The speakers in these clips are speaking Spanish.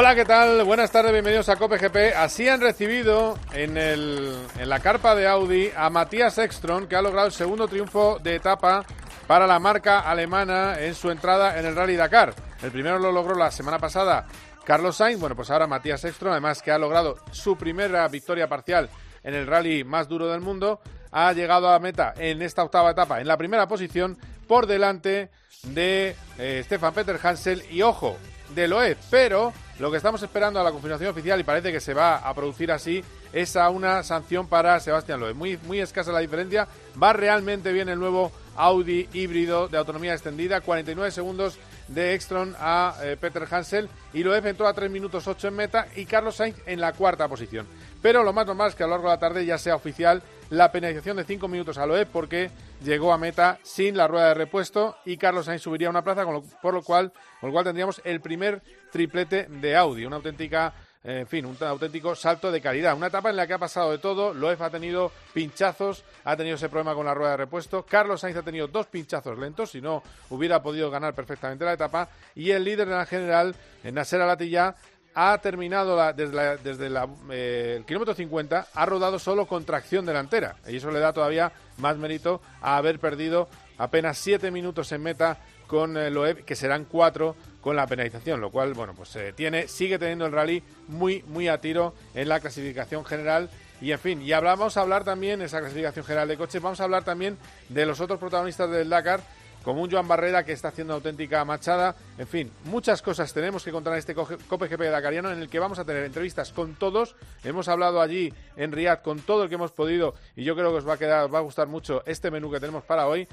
Hola, ¿qué tal? Buenas tardes, bienvenidos a Cope GP. Así han recibido en, la carpa de Audi a Matías Ekstrom, que ha logrado el segundo triunfo de etapa para la marca alemana en su entrada en el Rally Dakar. El primero lo logró la semana pasada Carlos Sainz, bueno, pues ahora Matías Ekstrom, además que ha logrado su primera victoria parcial en el rally más duro del mundo, ha llegado a meta en esta octava etapa en la primera posición por delante de eh, Stefan Peter Hansel y ojo, de Loeb, pero lo que estamos esperando a la confirmación oficial y parece que se va a producir así es a una sanción para Sebastián Loeb. Muy, muy escasa la diferencia. Va realmente bien el nuevo Audi híbrido de autonomía extendida. 49 segundos de Ekstrom a eh, Peter Hansel y Loeb entró a 3 minutos 8 en meta y Carlos Sainz en la cuarta posición. Pero lo más normal es que a lo largo de la tarde ya sea oficial la penalización de 5 minutos a Loeb porque llegó a meta sin la rueda de repuesto y Carlos Sainz subiría una plaza, por lo cual, con lo cual tendríamos el primer triplete de Audi, una auténtica en fin, un auténtico salto de calidad. Una etapa en la que ha pasado de todo. Loef ha tenido pinchazos, ha tenido ese problema con la rueda de repuesto. Carlos Sainz ha tenido dos pinchazos lentos, si no hubiera podido ganar perfectamente la etapa. Y el líder de la general, Nasser Alatilla, ha terminado desde, desde eh, el kilómetro 50, ha rodado solo con tracción delantera. Y eso le da todavía más mérito a haber perdido apenas siete minutos en meta con eh, Loeb, que serán cuatro con la penalización, lo cual, bueno, pues eh, tiene, sigue teniendo el rally muy, muy a tiro en la clasificación general. Y en fin, y hablamos a hablar también, esa clasificación general de coches, vamos a hablar también de los otros protagonistas del Dakar, como un Joan Barrera que está haciendo auténtica machada. En fin, muchas cosas tenemos que contar en este Cope GP Dakariano en el que vamos a tener entrevistas con todos. Hemos hablado allí en Riyadh con todo el que hemos podido y yo creo que os va a quedar, os va a gustar mucho este menú que tenemos para hoy.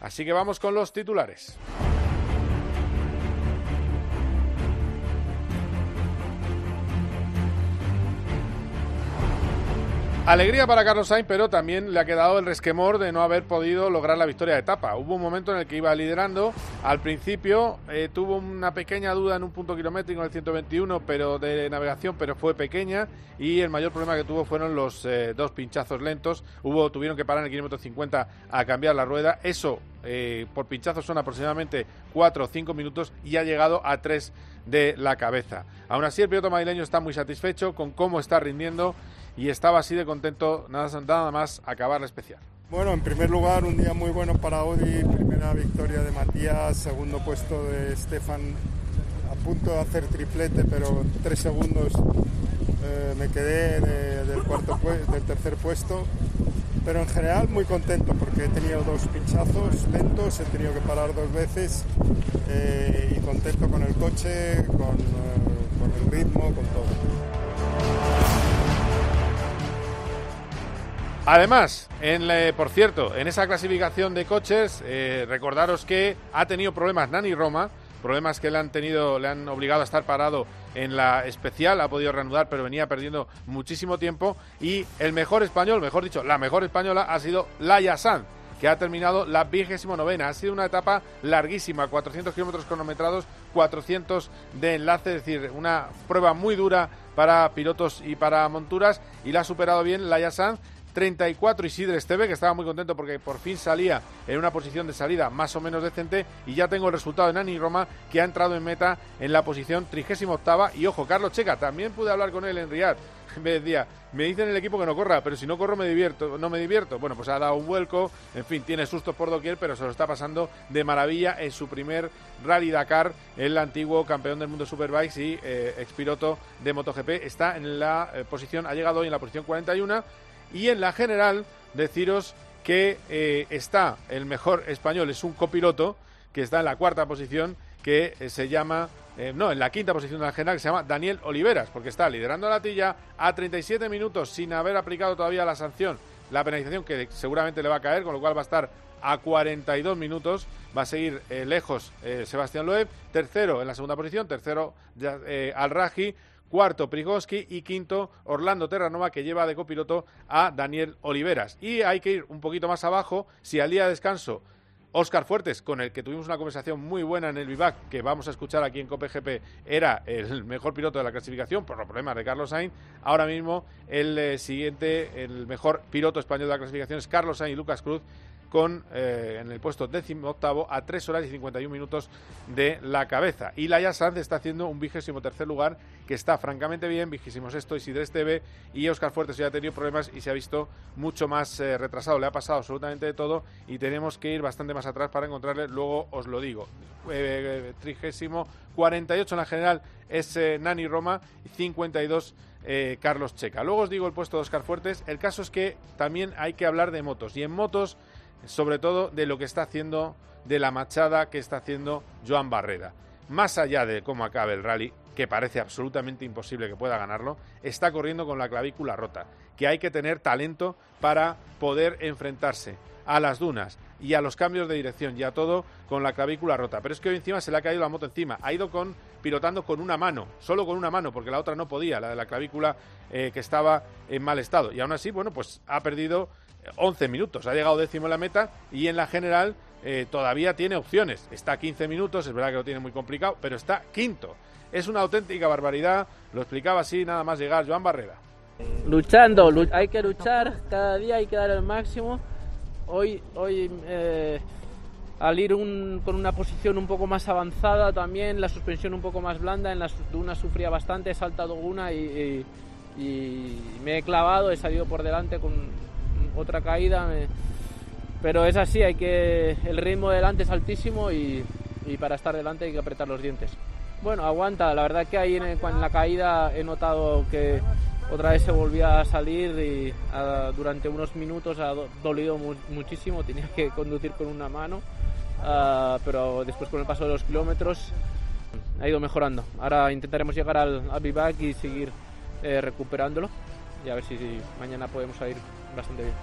Así que vamos con los titulares. Alegría para Carlos Sainz, pero también le ha quedado el resquemor de no haber podido lograr la victoria de etapa. Hubo un momento en el que iba liderando. Al principio eh, tuvo una pequeña duda en un punto kilométrico en el 121 pero de navegación, pero fue pequeña. Y el mayor problema que tuvo fueron los eh, dos pinchazos lentos. Hubo, tuvieron que parar en el kilómetro 50 a cambiar la rueda. Eso eh, por pinchazos son aproximadamente 4 o 5 minutos y ha llegado a 3 de la cabeza. Aún así, el piloto madrileño está muy satisfecho con cómo está rindiendo y estaba así de contento nada, más acabar la especial. Bueno, en primer lugar, un día muy bueno para Audi, primera victoria de Matías, segundo puesto de Stefan, a punto de hacer triplete, pero tres segundos eh, me quedé del, cuarto del tercer puesto. Pero en general muy contento porque he tenido dos pinchazos lentos, he tenido que parar dos veces eh, y contento con el coche, con, eh, con el ritmo, con todo. Además, en, por cierto, en esa clasificación de coches, eh, recordaros que ha tenido problemas Nani Roma, problemas que le han tenido, le han obligado a estar parado en la especial, ha podido reanudar, pero venía perdiendo muchísimo tiempo. Y el mejor español, mejor dicho, la mejor española ha sido Laia Sanz, que ha terminado la vigésimo novena. Ha sido una etapa larguísima, 400 kilómetros cronometrados, 400 de enlace, es decir, una prueba muy dura para pilotos y para monturas, y la ha superado bien Laia Sanz 34 Isidre Esteve, que estaba muy contento porque por fin salía en una posición de salida más o menos decente. Y ya tengo el resultado de Nani Roma, que ha entrado en meta en la posición 38 Y ojo, Carlos Checa, también pude hablar con él en Riyadh. Me decía, me dicen en el equipo que no corra, pero si no corro me divierto, no me divierto. Bueno, pues ha dado un vuelco, en fin, tiene sustos por doquier, pero se lo está pasando de maravilla en su primer Rally Dakar, el antiguo campeón del mundo Superbikes y eh, expiloto de MotoGP. Está en la eh, posición, ha llegado hoy en la posición 41 y en la general, deciros que eh, está el mejor español, es un copiloto, que está en la cuarta posición, que eh, se llama, eh, no, en la quinta posición de la general, que se llama Daniel Oliveras, porque está liderando la tilla a 37 minutos sin haber aplicado todavía la sanción la penalización que seguramente le va a caer, con lo cual va a estar a 42 minutos. Va a seguir lejos Sebastián Loeb, tercero en la segunda posición, tercero eh, Al-Raji, cuarto Prigoski y quinto Orlando Terranova que lleva de copiloto a Daniel Oliveras. Y hay que ir un poquito más abajo, si al día de descanso Oscar Fuertes, con el que tuvimos una conversación muy buena en el Vivac, que vamos a escuchar aquí en COPGP, era el mejor piloto de la clasificación por los problemas de Carlos Sainz. Ahora mismo el siguiente, el mejor piloto español de la clasificación es Carlos Sainz y Lucas Cruz, con eh, en el puesto décimo octavo a 3 horas y 51 minutos de la cabeza. Y Laia Sanz está haciendo un vigésimo tercer lugar que está francamente bien, vigésimo sexto Isidre Esteve y Oscar Fuertes ya ha tenido problemas y se ha visto mucho más eh, retrasado. Le ha pasado absolutamente de todo y tenemos que ir bastante más atrás para encontrarle, luego os lo digo. Eh, trigésimo, 48 en la general es Nani Roma y 52 Carlos Checa. Luego os digo el puesto de Oscar Fuertes. El caso es que también hay que hablar de motos y en motos sobre todo de lo que está haciendo, de la machada que está haciendo Joan Barrera. Más allá de cómo acabe el rally, que parece absolutamente imposible que pueda ganarlo, está corriendo con la clavícula rota, que hay que tener talento para poder enfrentarse a las dunas y a los cambios de dirección y a todo con la clavícula rota. Pero es que hoy encima se le ha caído la moto encima. Ha ido con pilotando con una mano, solo con una mano, porque la otra no podía, la de la clavícula eh, que estaba en mal estado. Y aún así, bueno, pues ha perdido 11 minutos. Ha llegado décimo en la meta y en la general eh, todavía tiene opciones. Está a 15 minutos, es verdad que lo tiene muy complicado, pero está quinto. Es una auténtica barbaridad. Lo explicaba así nada más llegar Joan Barrera. Luchando, hay que luchar, cada día hay que dar el máximo. Hoy, hoy eh, al ir con una posición un poco más avanzada también, la suspensión un poco más blanda, en las dunas sufría bastante, he saltado una y me he clavado, he salido por delante con, otra caída. Pero es así, hay que el ritmo delante es altísimo y, para estar delante hay que apretar los dientes. Bueno, aguanta, la verdad que ahí en, la caída he notado que otra vez se volvía a salir y durante unos minutos ha dolido muchísimo, tenía que conducir con una mano, ah, pero después con el paso de los kilómetros ha ido mejorando. Ahora intentaremos llegar al, al y seguir eh, recuperándolo y a ver si, mañana podemos salir bastante bien.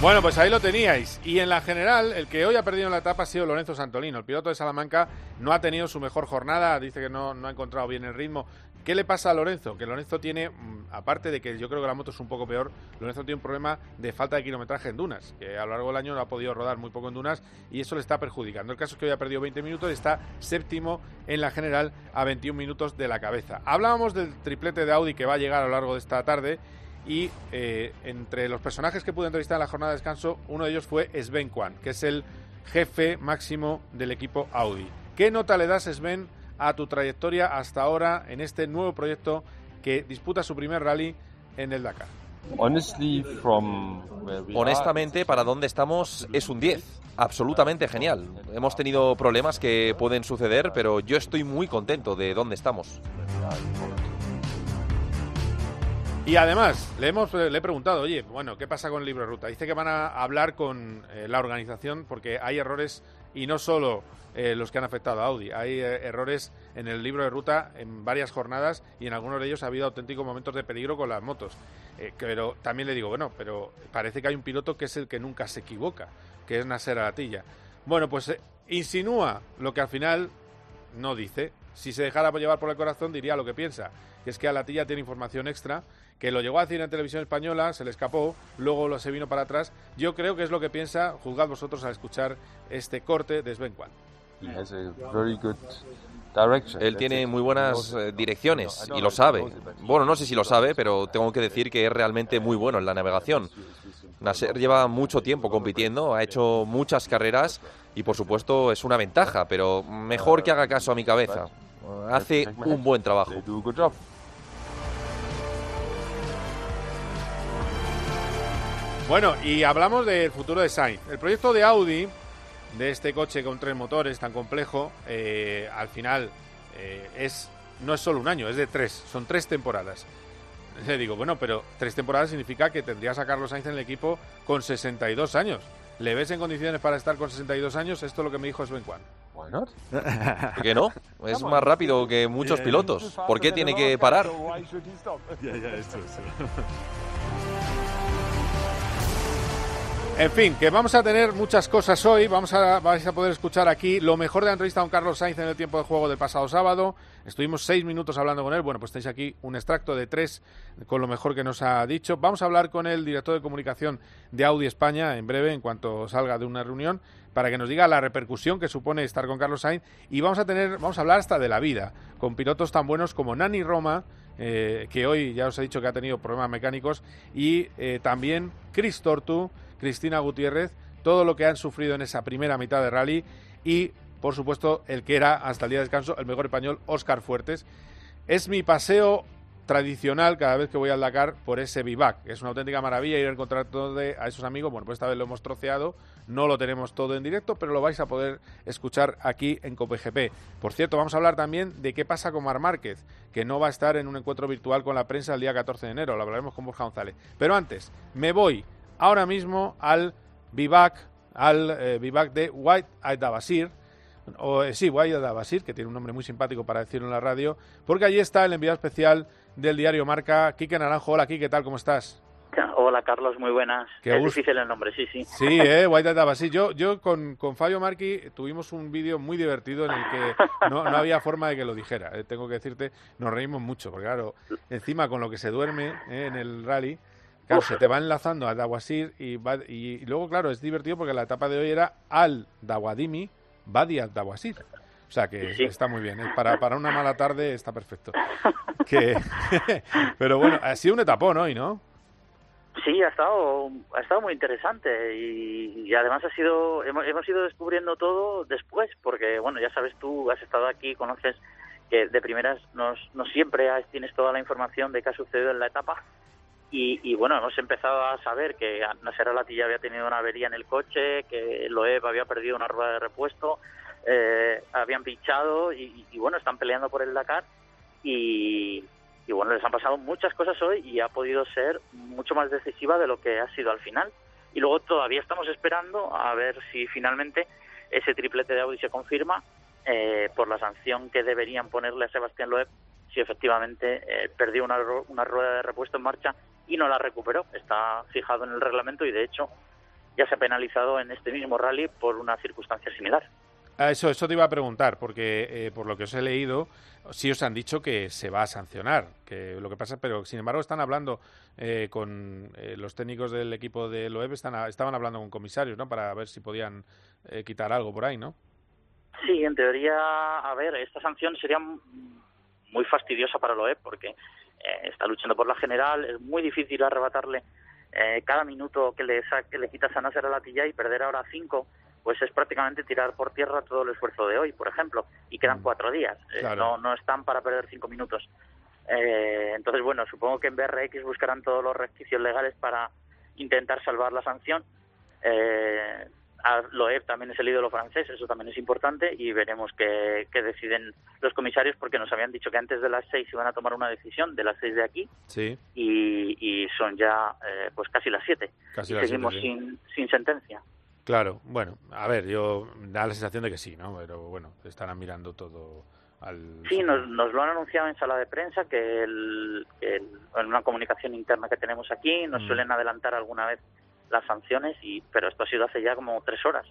Bueno, pues ahí lo teníais. Y en la general, el que hoy ha perdido la etapa ha sido Lorenzo Santolino. El piloto de Salamanca no ha tenido su mejor jornada, dice que no, no ha encontrado bien el ritmo. ¿Qué le pasa a Lorenzo? Que Lorenzo tiene, mm, aparte de que yo creo que la moto es un poco peor, Lorenzo tiene un problema de falta de kilometraje en dunas, que a lo largo del año no ha podido rodar muy poco en dunas y eso le está perjudicando. El caso es que hoy ha perdido 20 minutos y está séptimo en la general a 21 minutos de la cabeza. Hablábamos del triplete de Audi que va a llegar a lo largo de esta tarde y eh, entre los personajes que pude entrevistar en la jornada de descanso, uno de ellos fue Sven Kwan, que es el jefe máximo del equipo Audi. ¿Qué nota le das, Sven, a tu trayectoria hasta ahora en este nuevo proyecto que disputa su primer rally en el Dakar. Honestamente, para donde estamos es un 10. Absolutamente genial. Hemos tenido problemas que pueden suceder, pero yo estoy muy contento de dónde estamos. Y además, le, hemos, le he preguntado, oye, bueno, ¿qué pasa con el libro de ruta? Dice que van a hablar con eh, la organización porque hay errores y no solo eh, los que han afectado a Audi. Hay eh, errores en el libro de ruta en varias jornadas y en algunos de ellos ha habido auténticos momentos de peligro con las motos. Eh, pero también le digo, bueno, pero parece que hay un piloto que es el que nunca se equivoca, que es Nasser Alatilla. Bueno, pues insinúa lo que al final no dice. Si se dejara llevar por el corazón diría lo que piensa, que es que Alatilla tiene información extra que lo llegó a decir en televisión española, se le escapó, luego lo se vino para atrás. Yo creo que es lo que piensa, juzgad vosotros al escuchar este corte de Sven. Él tiene muy buenas eh, direcciones y lo sabe. Bueno, no sé si lo sabe, pero tengo que decir que es realmente muy bueno en la navegación. Nasser lleva mucho tiempo compitiendo, ha hecho muchas carreras y por supuesto es una ventaja, pero mejor que haga caso a mi cabeza. Hace un buen trabajo. Bueno, y hablamos del futuro de Sainz. El proyecto de Audi de este coche con tres motores tan complejo, eh, al final eh, es no es solo un año, es de tres, son tres temporadas. Le digo, bueno, pero tres temporadas significa que tendrías a Carlos Sainz en el equipo con 62 años. ¿Le ves en condiciones para estar con 62 años? Esto es lo que me dijo Sven Kwan. ¿Por qué no? Es más rápido que muchos pilotos. ¿Por qué tiene que parar? En fin, que vamos a tener muchas cosas hoy. Vamos a, poder escuchar aquí lo mejor de la entrevista a don Carlos Sainz en el tiempo de juego del pasado sábado. Estuvimos seis minutos hablando con él. Bueno, pues tenéis aquí un extracto de tres con lo mejor que nos ha dicho. Vamos a hablar con el director de comunicación de Audi España en breve, en cuanto salga de una reunión, para que nos diga la repercusión que supone estar con Carlos Sainz. Y vamos a tener, vamos a hablar hasta de la vida, con pilotos tan buenos como Nani Roma, eh, que hoy ya os he dicho que ha tenido problemas mecánicos, y eh, también Chris Tortu Cristina Gutiérrez, todo lo que han sufrido en esa primera mitad de rally y, por supuesto, el que era hasta el día de descanso el mejor español, Óscar Fuertes. Es mi paseo tradicional cada vez que voy al Dakar por ese vivac. Es una auténtica maravilla ir a encontrar todo a esos amigos. Bueno, pues esta vez lo hemos troceado, no lo tenemos todo en directo, pero lo vais a poder escuchar aquí en COPGP. Por cierto, vamos a hablar también de qué pasa con Mar Márquez, que no va a estar en un encuentro virtual con la prensa el día 14 de enero. Lo hablaremos con Borja González. Pero antes, me voy ahora mismo al vivac, al eh, vivac de White Adabasir, o eh, sí, White Adabasir, que tiene un nombre muy simpático para decirlo en la radio, porque allí está el enviado especial del diario Marca, Quique Naranjo. Hola, Quique, ¿qué tal? ¿Cómo estás? Hola, Carlos, muy buenas. Qué es difícil el nombre, sí, sí. Sí, eh, White Adabasir. Yo, yo con, con Fabio Marqui tuvimos un vídeo muy divertido en el que no, no había forma de que lo dijera. Eh, tengo que decirte, nos reímos mucho, porque claro, encima con lo que se duerme en el rally Claro, se te va enlazando a Dawasir y, y, luego, claro, es divertido porque la etapa de hoy era al Dawadimi, Badi al Dawasir. O sea que está muy bien. ¿eh? Para, para una mala tarde está perfecto. Que... Pero bueno, ha sido un etapón hoy, ¿no? Sí, ha estado, ha estado muy interesante y, además ha sido, hemos, hemos, ido descubriendo todo después, porque bueno, ya sabes tú, has estado aquí, conoces que de primeras no, no siempre tienes toda la información de qué ha sucedido en la etapa, y, bueno, hemos empezado a saber que Nasser Alatilla había tenido una avería en el coche, que Loeb había perdido una rueda de repuesto, eh, habían pinchado y, bueno, están peleando por el Dakar y, bueno, les han pasado muchas cosas hoy y ha podido ser mucho más decisiva de lo que ha sido al final. Y luego todavía estamos esperando a ver si finalmente ese triplete de Audi se confirma eh, por la sanción que deberían ponerle a Sebastián Loeb si efectivamente eh, perdió una, una rueda de repuesto en marcha y no la recuperó. Está fijado en el reglamento y de hecho ya se ha penalizado en este mismo rally por una circunstancia similar. Ah, eso, eso te iba a preguntar, porque eh, por lo que os he leído, sí os han dicho que se va a sancionar, que lo que pasa, pero sin embargo están hablando eh, con eh, los técnicos del equipo de Loeb, están estaban hablando con comisarios, ¿no? Para ver si podían quitar algo por ahí, ¿no? Sí, en teoría, a ver, esta sanción sería muy fastidiosa para Loeb, porque eh, está luchando por la general, es muy difícil arrebatarle eh, cada minuto que le, que le quitas a Nasser a la tilla y perder ahora cinco, pues es prácticamente tirar por tierra todo el esfuerzo de hoy, por ejemplo, y quedan mm. cuatro días, eh, no, no están para perder cinco minutos. entonces, bueno, supongo que en BRX buscarán todos los resquicios legales para intentar salvar la sanción. Eh, Loeb también es el ídolo francés, eso también es importante y veremos qué, deciden los comisarios porque nos habían dicho que antes de las seis iban a tomar una decisión, de las seis de aquí, sí. y, son ya eh, pues casi las siete. Casi y seguimos sin, sin sentencia. Claro, bueno, a ver, yo da la sensación de que sí, ¿no? Pero bueno, estarán mirando todo al... Sí, nos, nos lo han anunciado en sala de prensa, que el, en una comunicación interna que tenemos aquí nos mm. suelen adelantar alguna vez las sanciones, y pero esto ha sido hace ya como tres horas.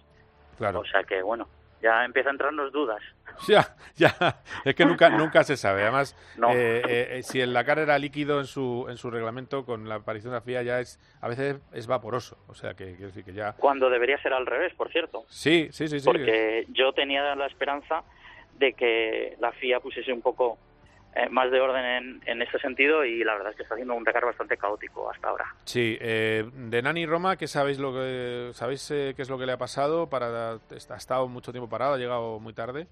Claro. O sea que, bueno, ya empieza a entrarnos dudas. Ya, ya, es que nunca nunca se sabe. Además, eh, eh, si el Dakar era líquido en su en su reglamento, con la aparición de la FIA ya es a veces es vaporoso. O sea que quiero decir que ya. Cuando debería ser al revés, por cierto. Sí, sí, sí, sí. Porque yo tenía la esperanza de que la FIA pusiese un poco eh, más de orden en, en ese sentido y la verdad es que está haciendo un Dakar bastante caótico hasta ahora. Sí, eh, de Nani Roma, ¿qué sabéis lo que sabéis eh, qué es lo que le ha pasado? Para ha estado mucho tiempo parado, ha llegado muy tarde.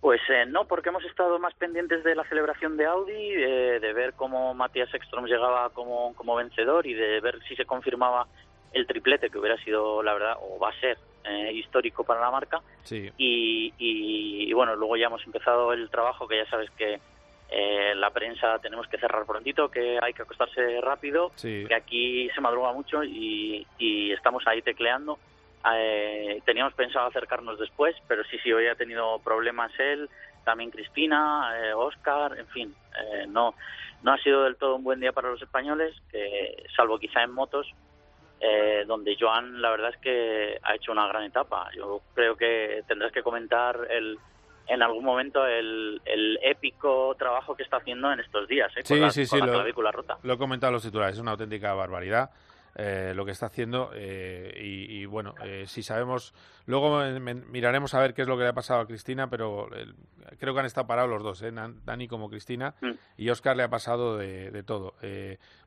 Pues no, porque hemos estado más pendientes de la celebración de Audi, de ver cómo Matías Ekstrom llegaba como, como vencedor y de ver si se confirmaba el triplete que hubiera sido, la verdad, o va a ser histórico para la marca. Sí. Y, y, bueno, luego ya hemos empezado el trabajo que ya sabes que eh, la prensa tenemos que cerrar prontito, que hay que acostarse rápido, que aquí se madruga mucho y, estamos ahí tecleando Eh, teníamos pensado acercarnos después, pero sí, sí, hoy ha tenido problemas él, también Crispina, eh, Oscar, en fin, eh, no, no ha sido del todo un buen día para los españoles, que, salvo quizá en motos, eh, donde Joan la verdad es que ha hecho una gran etapa. Yo creo que tendrás que comentar el, en algún momento el, el épico trabajo que está haciendo en estos días, ¿eh? Sí, con la, sí, sí, con la lo- clavícula rota. Lo he comentado en los titulares, es una auténtica barbaridad eh, lo que está haciendo eh, y, y, bueno, eh, si sabemos, luego me- miraremos a ver qué es lo que le ha pasado a Cristina, pero creo que han estado parados los dos, ¿eh? Dani como Cristina Mm. y Oscar le ha pasado de, de todo.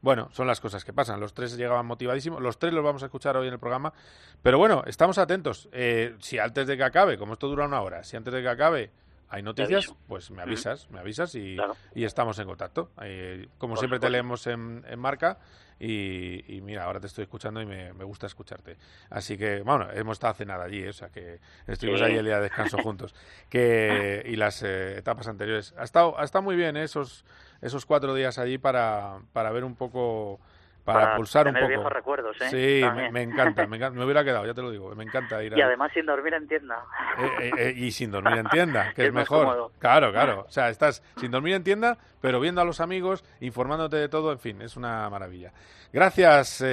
Bueno, son las cosas que pasan, los tres llegaban motivadísimos, los tres los vamos a escuchar hoy en el programa, pero bueno, estamos atentos. Si antes de que acabe, como esto dura una hora, si antes de que acabe hay noticias, pues me avisas, me avisas y, Claro. y estamos en contacto. Eh, como Por siempre te leemos en, en marca y, y mira, ahora te estoy escuchando y me, me gusta escucharte. Así que, bueno, hemos estado hace nada allí, o sea que estuvimos Sí. ahí el día de descanso juntos. Que, y las eh, etapas anteriores. Ha estado, ha estado muy bien eh, esos, esos cuatro días allí para, para ver un poco, para, Para pulsar un poco. viejos recuerdos, ¿eh? Sí, me, encanta, me encanta, me hubiera quedado, ya te lo digo, me encanta ir Y a- además sin dormir en tienda. eh, eh, eh, y sin dormir en tienda, que es, mejor. cómodo. Claro, claro. O sea, estás sin dormir en tienda, pero viendo a los amigos, informándote de todo, en fin, es una maravilla. Gracias,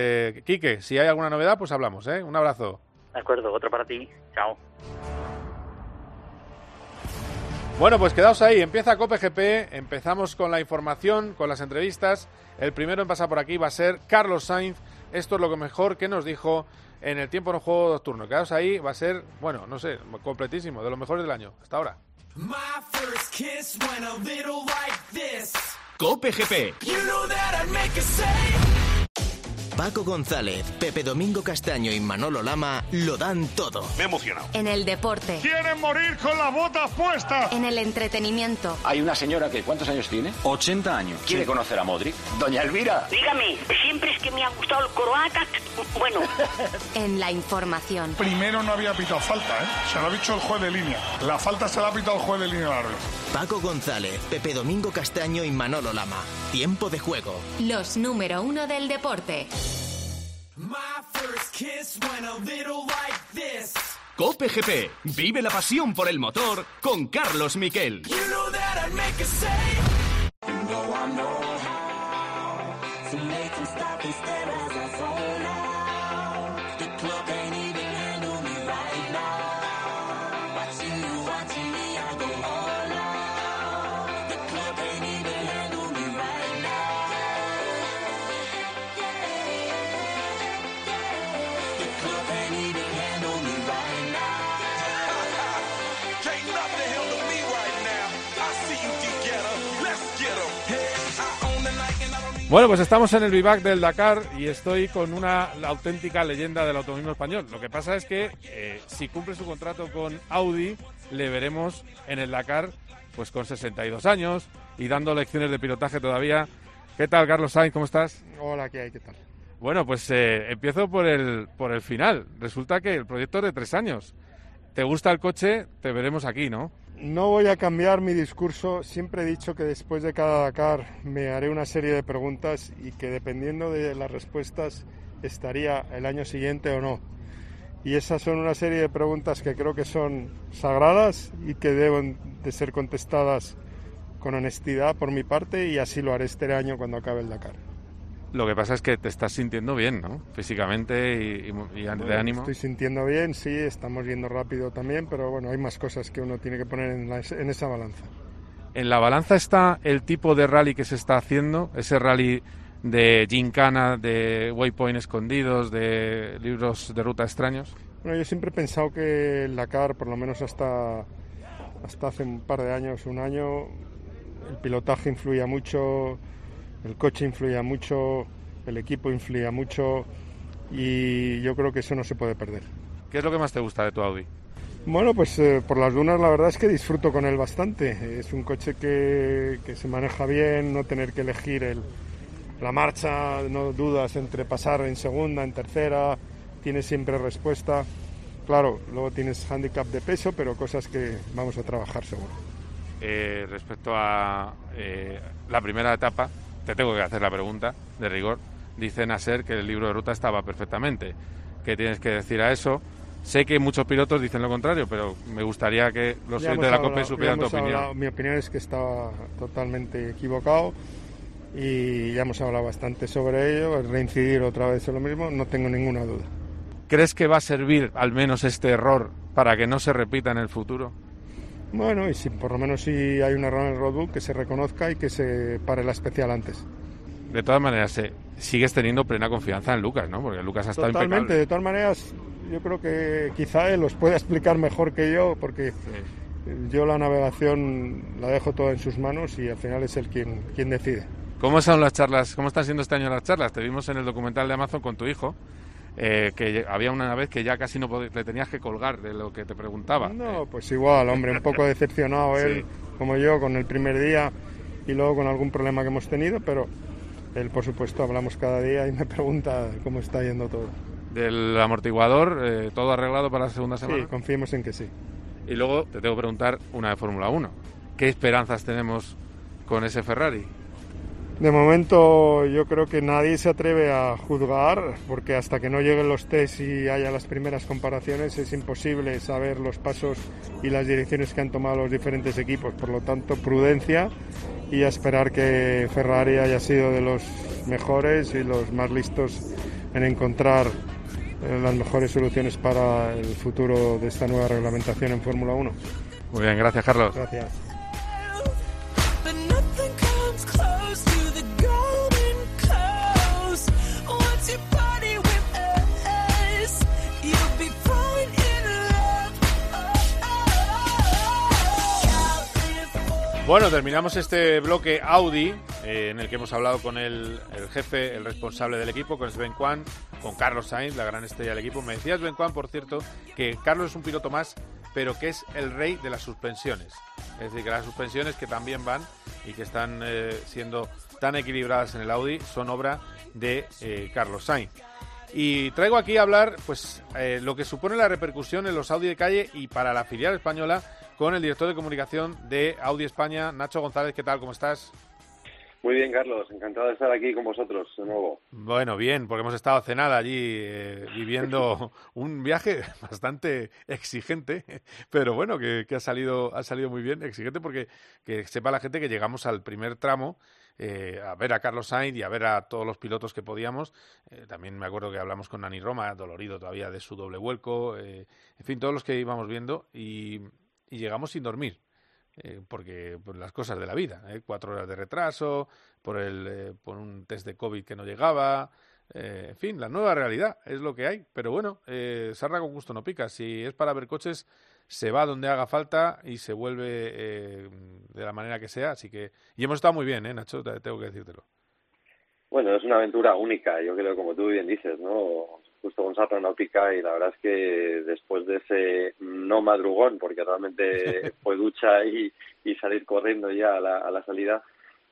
Quique. Si hay alguna novedad, pues hablamos, ¿eh? Un abrazo. De acuerdo, otro para ti. Chao. Bueno, pues quedaos ahí. Empieza Cope GP. Empezamos con la información, con las entrevistas. El primero en pasar por aquí va a ser Carlos Sainz. Esto es lo que mejor que nos dijo en el tiempo en el juego nocturno. Quedaos ahí. Va a ser, bueno, no sé, completísimo, de los mejores del año. Hasta ahora. My first Paco González, Pepe Domingo Castaño y Manolo Lama lo dan todo. Me he emocionado. En el deporte, ¡Quieren morir con las botas puestas! en el entretenimiento, Hay una señora que, ¿cuántos años tiene? 80 años. ¿Quiere conocer a Modric? Doña Elvira. Dígame, siempre es que me ha gustado el croata. Bueno, en la información. Primero no había pitado falta, ¿eh? Se lo ha dicho el juez de línea. La falta se la ha pitado el juez de línea árbitro. Paco González, Pepe Domingo Castaño y Manolo Lama. Tiempo de juego. Los número uno del deporte. Cope GP. Vive la pasión por el motor con Carlos Miquel. You know that I'd make a. You know I know how to make them stop and stare Bueno, pues estamos en el vivac del Dakar y estoy con una auténtica leyenda del automovilismo español. Lo que pasa es que eh, si cumple su contrato con Audi, le veremos en el Dakar pues con 62 años y dando lecciones de pilotaje todavía. ¿Qué tal, Carlos Sainz? ¿Cómo estás? Hola, ¿qué hay? ¿Qué tal? Bueno, pues eh, empiezo por el, por el final. Resulta que el proyecto es de tres años. ¿Te gusta el coche? Te veremos aquí, ¿no? No voy a cambiar mi discurso. Siempre he dicho que después de cada Dakar me haré una serie de preguntas y que dependiendo de las respuestas estaría el año siguiente o no. Y esas son una serie de preguntas que creo que son sagradas y que deben de ser contestadas con honestidad por mi parte y así lo haré este año cuando acabe el Dakar. Lo que pasa es que te estás sintiendo bien, ¿no? Físicamente y, y- y de Bueno, ánimo. Estoy sintiendo bien, sí, estamos yendo rápido también, pero bueno, hay más cosas que uno tiene que poner en, la- en esa balanza. En la balanza está el tipo de rally que se está haciendo, ese rally de gincana, de waypoint escondidos, de libros de ruta extraños. Bueno, yo siempre he pensado que el Dakar, por lo menos hasta, hasta hace un par de años, un año, el pilotaje influía mucho, el coche influía mucho, el equipo influía mucho y yo creo que eso no se puede perder. ¿Qué es lo que más te gusta de tu Audi? Bueno, pues eh, por las dunas la verdad es que disfruto con él bastante. Es un coche que, que se maneja bien, no tener que elegir el, la marcha, no dudas entre pasar en segunda, en tercera, tiene siempre respuesta. Claro, luego tienes handicap de peso, pero cosas que vamos a trabajar seguro. Eh, respecto a eh, la primera etapa, te tengo que hacer la pregunta de rigor. Dicen a ser que el libro de ruta estaba perfectamente. ¿Qué tienes que decir a eso? Sé que muchos pilotos dicen lo contrario, pero me gustaría que los oyentes de la COPE supieran tu opinión. hablado- mi opinión es que estaba totalmente equivocado y ya hemos hablado bastante sobre ello. Reincidir otra vez en lo mismo, no tengo ninguna duda. ¿Crees que va a servir al menos este error para que no se repita en el futuro? Bueno, y si por lo menos si hay un error en el roadbook, que se reconozca y que se pare la especial antes. De todas maneras, eh, sigues teniendo plena confianza en Lucas, ¿no? Porque Lucas ha estado Totalmente, impecable. de todas maneras, yo creo que quizá él los pueda explicar mejor que yo, porque yo la navegación la dejo toda en sus manos y al final es él quien, quien decide. ¿Cómo son las charlas? ¿Cómo están siendo este año las charlas? Te vimos en el documental de Amazon con tu hijo, eh, que había una vez que ya casi no pod- le tenías que colgar de lo que te preguntaba. No, pues igual, hombre, un poco decepcionado él, como yo, con el primer día y luego con algún problema que hemos tenido, pero él, por supuesto, hablamos cada día y me pregunta cómo está yendo todo. Del amortiguador, eh, todo arreglado para la segunda Sí, semana. confiemos en que sí. Y luego te tengo que preguntar una de Fórmula 1. ¿Qué esperanzas tenemos con ese Ferrari? De momento yo creo que nadie se atreve a juzgar porque hasta que no lleguen los test y haya las primeras comparaciones es imposible saber los pasos y las direcciones que han tomado los diferentes equipos. Por lo tanto, prudencia y a esperar que Ferrari haya sido de los mejores y los más listos en encontrar eh, las mejores soluciones para el futuro de esta nueva reglamentación en Fórmula 1. Muy bien, gracias Carlos. Gracias. Bueno, terminamos este bloque Audi, eh, en el que hemos hablado con el, jefe, el responsable del equipo, con Sven Kwan, con Carlos Sainz, la gran estrella del equipo. Me decía Sven Kwan, por cierto, que Carlos es un piloto más, pero que es el rey de las suspensiones. Es decir, que las suspensiones que también van y que están eh, siendo tan equilibradas en el Audi son obra de eh, Carlos Sainz. Y traigo aquí a hablar, pues, lo que supone la repercusión en los Audi de calle y para la filial española con el director de comunicación de Audi España, Nacho González. ¿Qué tal? ¿Cómo estás? Muy bien, Carlos. Encantado de estar aquí con vosotros de nuevo. Bueno, bien, porque hemos estado cenada allí eh, viviendo un viaje bastante exigente, pero bueno, que, que ha salido ha salido muy bien. Exigente porque que sepa la gente que llegamos al primer tramo eh, a ver a Carlos Sainz y a ver a todos los pilotos que podíamos. Eh, también me acuerdo que hablamos con Nani Roma, dolorido todavía de su doble vuelco. eh, en fin, todos los que íbamos viendo y, y llegamos sin dormir. eh, porque por las cosas de la vida, ¿eh? cuatro horas de retraso, por el eh, por un test de COVID que no llegaba, eh, en fin, la nueva realidad es lo que hay. Pero bueno, sarna con gusto no pica. Si es para ver coches, se va donde haga falta y se vuelve de la manera que sea. Así que y hemos estado muy bien, ¿eh, Nacho? Te- Tengo que decírtelo. Bueno, es una aventura única, yo creo, como tú bien dices, ¿no? Justo con Sarra Náutica y la verdad es que después de ese no madrugón, porque realmente fue ducha y, y salir corriendo ya a la, a la salida,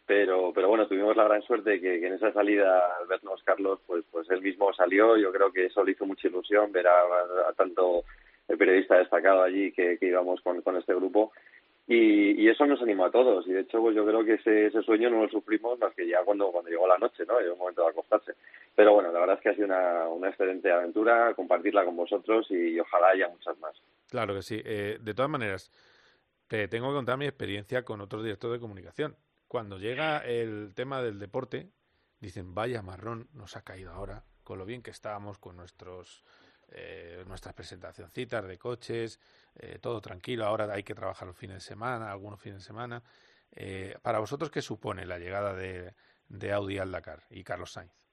pero pero bueno, tuvimos la gran suerte que, que en esa salida, al vernos Carlos, pues pues él mismo salió, yo creo que eso le hizo mucha ilusión ver a, a tanto el periodista destacado allí que, que íbamos con, con este grupo y, y eso nos animó a todos y de hecho pues yo creo que ese, ese sueño no lo sufrimos más que ya cuando cuando llegó la noche no llegó el momento de acostarse pero bueno la verdad es que ha sido una, excelente aventura compartirla con vosotros y, ojalá haya muchas más Claro que sí. Eh, de todas maneras, te tengo que contar mi experiencia con otros directores de comunicación. Cuando llega el tema del deporte, dicen, vaya marrón nos ha caído ahora, con lo bien que estábamos con nuestros eh, nuestras presentacioncitas de coches, eh, todo tranquilo, ahora hay que trabajar los fines de semana, algunos fines de semana. Eh, para vosotros, ¿qué supone la llegada de, de Audi al Dakar y Carlos Sainz?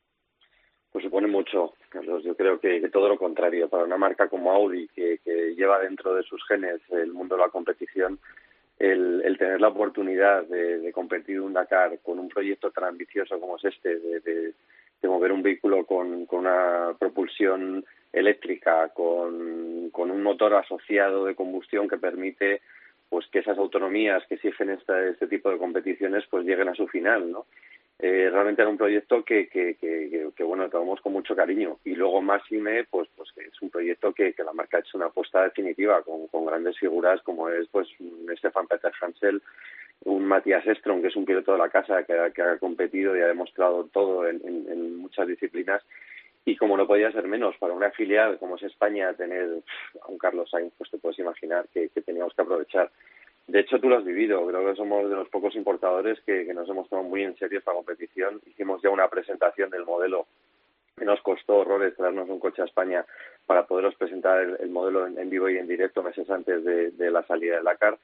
pues supone mucho Carlos yo creo que, todo lo contrario para una marca como Audi que, lleva dentro de sus genes el mundo de la competición el, el tener la oportunidad de, competir un Dakar con un proyecto tan ambicioso como es este de, de mover un vehículo con, con una propulsión eléctrica con, con un motor asociado de combustión que permite pues que esas autonomías que exigen esta, este tipo de competiciones pues lleguen a su final no eh, realmente era un proyecto que, que, que, bueno tomamos con mucho cariño. Y luego Máxime pues pues es un proyecto que, la marca ha hecho una apuesta definitiva con, con grandes figuras como es pues Stefan Peter Hansel un Matías Estron que es un piloto de la casa que, que ha competido y ha demostrado todo en, muchas disciplinas y como no podía ser menos, para una filial como es España, tener a un Carlos Sainz, pues te puedes imaginar que, teníamos que aprovechar. De hecho, tú lo has vivido. Creo que somos de los pocos importadores que, nos hemos tomado muy en serio esta competición. Hicimos ya una presentación del modelo que nos costó horrores traernos un coche a España para poderos presentar el, el modelo en, vivo y en directo meses antes de, de la salida del Dakar.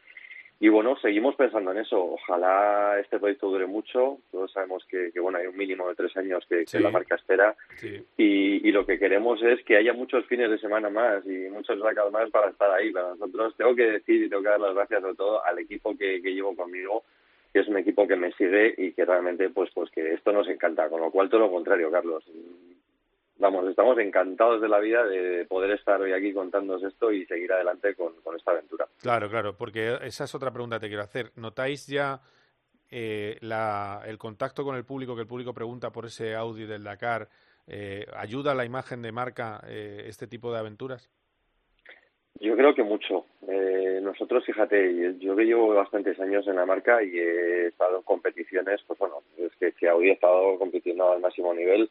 Y bueno, seguimos pensando en eso. Ojalá este proyecto dure mucho. Todos sabemos que, que bueno, hay un mínimo de tres años que, Sí. que la marca espera. Sí. Y, y lo que queremos es que haya muchos fines de semana más y muchos Dakar más para estar ahí. Para nosotros tengo que decir y tengo que dar las gracias sobre todo al equipo que, que llevo conmigo, que es un equipo que me sigue y que realmente pues pues que esto nos encanta. Con lo cual todo lo contrario, Carlos. Vamos, estamos encantados de la vida de poder estar hoy aquí contándoos esto y seguir adelante con, con esta aventura. Claro, claro, porque esa es otra pregunta que te quiero hacer. ¿Notáis ya eh, la, el contacto con el público, que el público pregunta por ese Audi del Dakar? Eh, ¿Ayuda a la imagen de marca eh, este tipo de aventuras? Yo creo que mucho. Eh, nosotros, fíjate, yo que llevo bastantes años en la marca y he estado en competiciones, pues bueno, es que, que Audi ha estado compitiendo al máximo nivel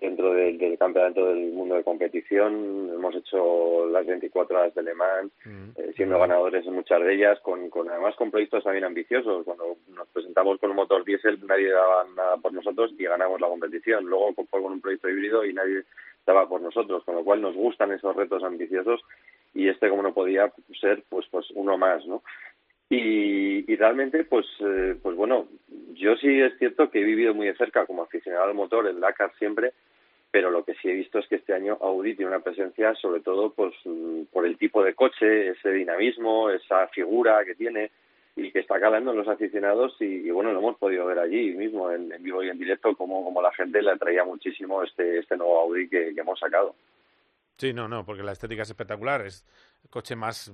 dentro del, del campeonato del mundo de competición. Hemos hecho las 24 horas de Le Mans, eh, siendo ganadores en muchas de ellas, con, con además con proyectos también ambiciosos. Cuando nos presentamos con un motor diésel, nadie daba nada por nosotros y ganamos la competición. Luego fue con un proyecto híbrido y nadie daba por nosotros, con lo cual nos gustan esos retos ambiciosos y este como no podía ser pues pues uno más, ¿no? Y, y realmente, pues, eh, pues bueno, yo sí es cierto que he vivido muy de cerca como aficionado al motor, el Dakar siempre, pero lo que sí he visto es que este año Audi tiene una presencia, sobre todo pues, mm, por el tipo de coche, ese dinamismo, esa figura que tiene y que está calando en los aficionados y, bueno, lo hemos podido ver allí mismo en, en vivo y en directo como, como la gente le atraía muchísimo este, este nuevo Audi que, que hemos sacado. Sí, no, no, porque la estética es espectacular. Es el coche más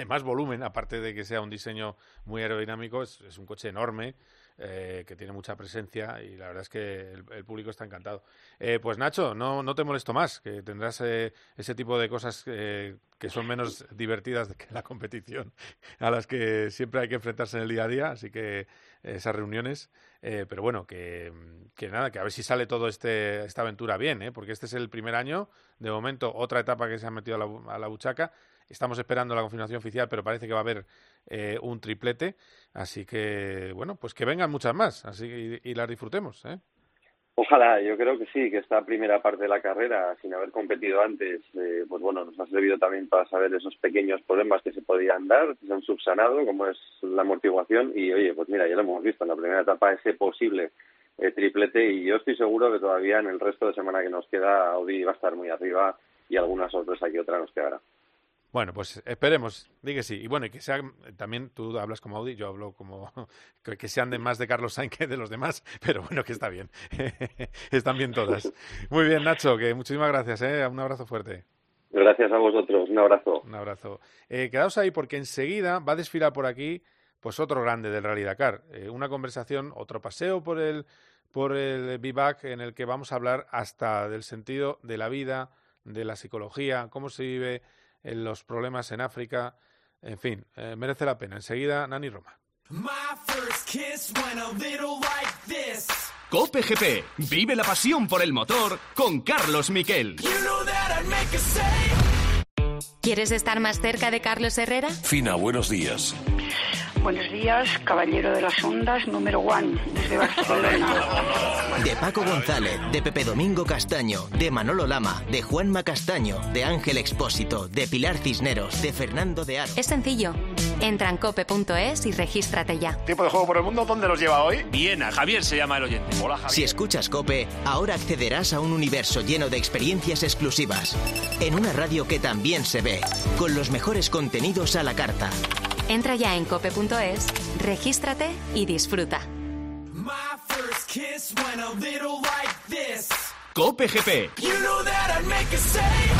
de más volumen, aparte de que sea un diseño muy aerodinámico, es, es un coche enorme. eh, que tiene mucha presencia y la verdad es que el, el público está encantado. Eh, pues Nacho, no, no te molesto más, que tendrás eh, ese tipo de cosas eh, que son menos divertidas que la competición, a las que siempre hay que enfrentarse en el día a día, así que esas reuniones, eh, pero bueno, que, que nada, que a ver si sale todo este esta aventura bien, ¿eh? porque este es el primer año, de momento otra etapa que se ha metido a la, a la buchaca, estamos esperando la confirmación oficial, pero parece que va a haber eh, un triplete, así que bueno, pues que vengan muchas más, así y, y las disfrutemos, ¿eh? Ojalá, yo creo que sí, que esta primera parte de la carrera, sin haber competido antes, eh, pues bueno, nos ha servido también para saber esos pequeños problemas que se podían dar, que se han subsanado, como es la amortiguación, y oye, pues mira, ya lo hemos visto en la primera etapa, ese posible eh, triplete, y yo estoy seguro que todavía en el resto de semana que nos queda, Audi va a estar muy arriba y alguna sorpresa que otra nos quedará. Bueno, pues esperemos, di que sí. Y bueno, y que sean, también tú hablas como Audi, yo hablo como que que sean de más de Carlos Sainz que de los demás, pero bueno, que está bien. Están bien todas. Muy bien, Nacho, que muchísimas gracias, ¿eh? Un abrazo fuerte. Gracias a vosotros, un abrazo. Un abrazo. Eh, quedaos ahí porque enseguida va a desfilar por aquí pues otro grande del Rally Dakar. Eh, una conversación, otro paseo por el, por el Bivac en el que vamos a hablar hasta del sentido de la vida, de la psicología, cómo se vive en los problemas en África. En fin, eh, merece la pena. Enseguida, Nani Roma. My first kiss went a little like this. Cope GP. Vive la pasión por el motor con Carlos Miquel. You know that I'd make a save. ¿Quieres estar más cerca de Carlos Herrera? Fina, buenos días. Buenos días, caballero de las ondas, número one, desde Barcelona. De Paco González, de Pepe Domingo Castaño, de Manolo Lama, de Juanma Castaño, de Ángel Expósito, de Pilar Cisneros, de Fernando de Aro. Es sencillo. Entra en cope.es y regístrate ya. Tiempo de juego por el mundo, ¿dónde los lleva hoy? Viena, Javier se llama el oyente. Hola, Javier. Si escuchas Cope, ahora accederás a un universo lleno de experiencias exclusivas. En una radio que también se ve, con los mejores contenidos a la carta. Entra ya en cope.es, regístrate y disfruta. My first kiss went a little like this. Cope GP. You know that I'd make a save.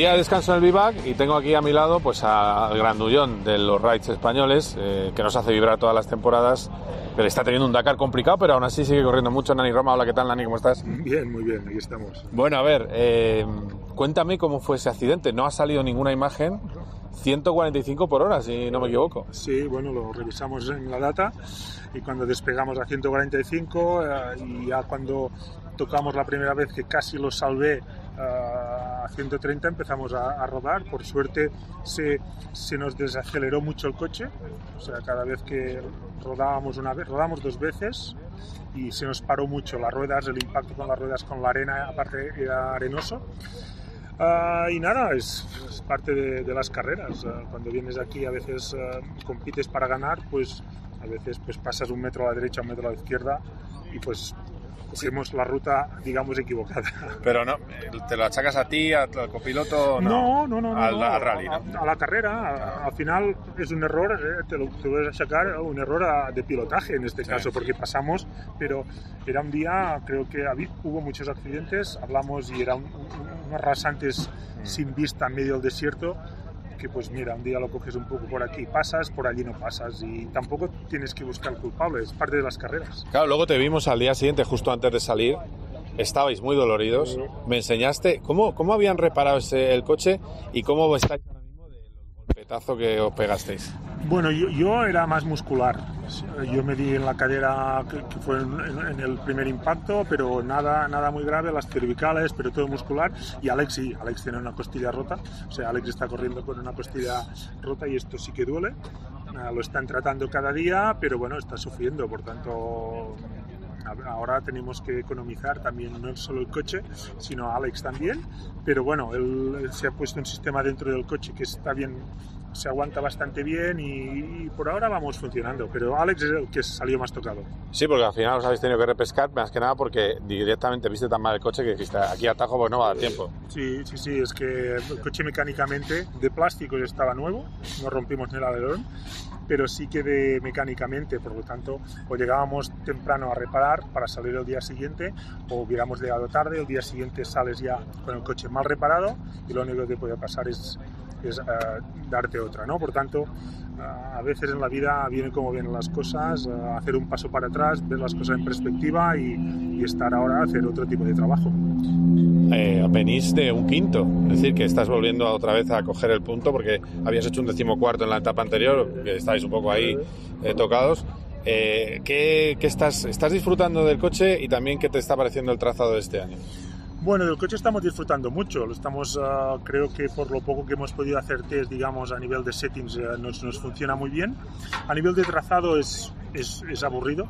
Día de descanso en el Vivac y tengo aquí a mi lado pues al grandullón de los rides españoles eh, que nos hace vibrar todas las temporadas Pero está teniendo un Dakar complicado, pero aún así sigue corriendo mucho. Nani Roma, hola, ¿qué tal, Nani? ¿Cómo estás? Bien, muy bien, aquí estamos. Bueno, a ver, eh, cuéntame cómo fue ese accidente. No ha salido ninguna imagen. 145 por hora, si no me equivoco. Sí, bueno, lo revisamos en la data y cuando despegamos a 145 eh, y ya cuando tocamos la primera vez que casi lo salvé a 130 empezamos a, a rodar. Por suerte se, se nos desaceleró mucho el coche, o sea, cada vez que rodábamos una vez, rodamos dos veces y se nos paró mucho las ruedas, el impacto con las ruedas con la arena, aparte era arenoso. Ah, y nada, es, es parte de, de las carreras. Ah, cuando vienes aquí a veces ah, compites para ganar, pues a veces pues pasas un metro a la derecha, un metro a la izquierda y pues cogemos la ruta, digamos, equivocada. Pero no, ¿te lo achacas a ti, al copiloto? No, no, no. no, al, no, al rally, ¿no? A, a la carrera, a- al final es un error, eh, te lo puedes achacar, un error a- de pilotaje en este Sí. caso, porque pasamos, pero era un día, creo que hubo muchos accidentes, hablamos y eran un- un- unos rasantes Mm. sin vista en medio del desierto, que pues mira, un día lo coges un poco por aquí, pasas, por allí no pasas, y tampoco tienes que buscar culpables, es parte de las carreras. Claro, luego te vimos al día siguiente, justo antes de salir. Estabais muy doloridos. Me enseñaste cómo, cómo habían reparado ese, el coche y cómo estáis ahora mismo del golpetazo que os pegasteis. Bueno, yo, yo era más muscular. Yo me di en la cadera que, que fue en, en- el primer impacto, pero nada, nada muy grave, las cervicales, pero todo muscular. Y Alex sí, Alex tiene una costilla rota. O sea, Alex está corriendo con una costilla rota y esto sí que duele. Ah, Lo están tratando cada día, pero bueno, está sufriendo. Por tanto, ahora tenemos que economizar también no solo el coche, sino Alex también. Pero bueno, él se ha puesto un sistema dentro del coche que está bien, se aguanta bastante bien y, y por ahora vamos funcionando. Pero Alex es el que salió más tocado. Sí, porque al final os habéis tenido que repescar, más que nada porque directamente viste tan mal el coche que dijiste aquí atajo, pues no va a dar tiempo. Sí, sí, sí, es que el coche mecánicamente de plástico estaba nuevo, no rompimos ni el alerón, pero sí que de mecánicamente, por lo tanto, o llegábamos temprano a reparar para salir el día siguiente, o hubiéramos llegado tarde, el día siguiente sales ya con el coche mal reparado y lo único que te puede pasar es, es eh, darte otra, ¿no? Por tanto, eh, a veces en la vida vienen como vienen las cosas, eh, hacer un paso para atrás, ver las cosas en perspectiva y, y estar ahora a hacer otro tipo de trabajo. Eh, venís de un quinto, es decir, que estás volviendo otra vez a coger el punto porque habías hecho un decimocuarto en la etapa anterior, que estáis un poco ahí eh, tocados. Eh, ¿qué, qué estás, estás disfrutando del coche y también qué te está pareciendo el trazado de este año? Bueno, del coche estamos disfrutando mucho. Lo estamos, ah, creo que por lo poco que hemos podido hacer test, digamos, a nivel de settings, eh, nos, nos funciona muy bien. A nivel de trazado es, es, es aburrido,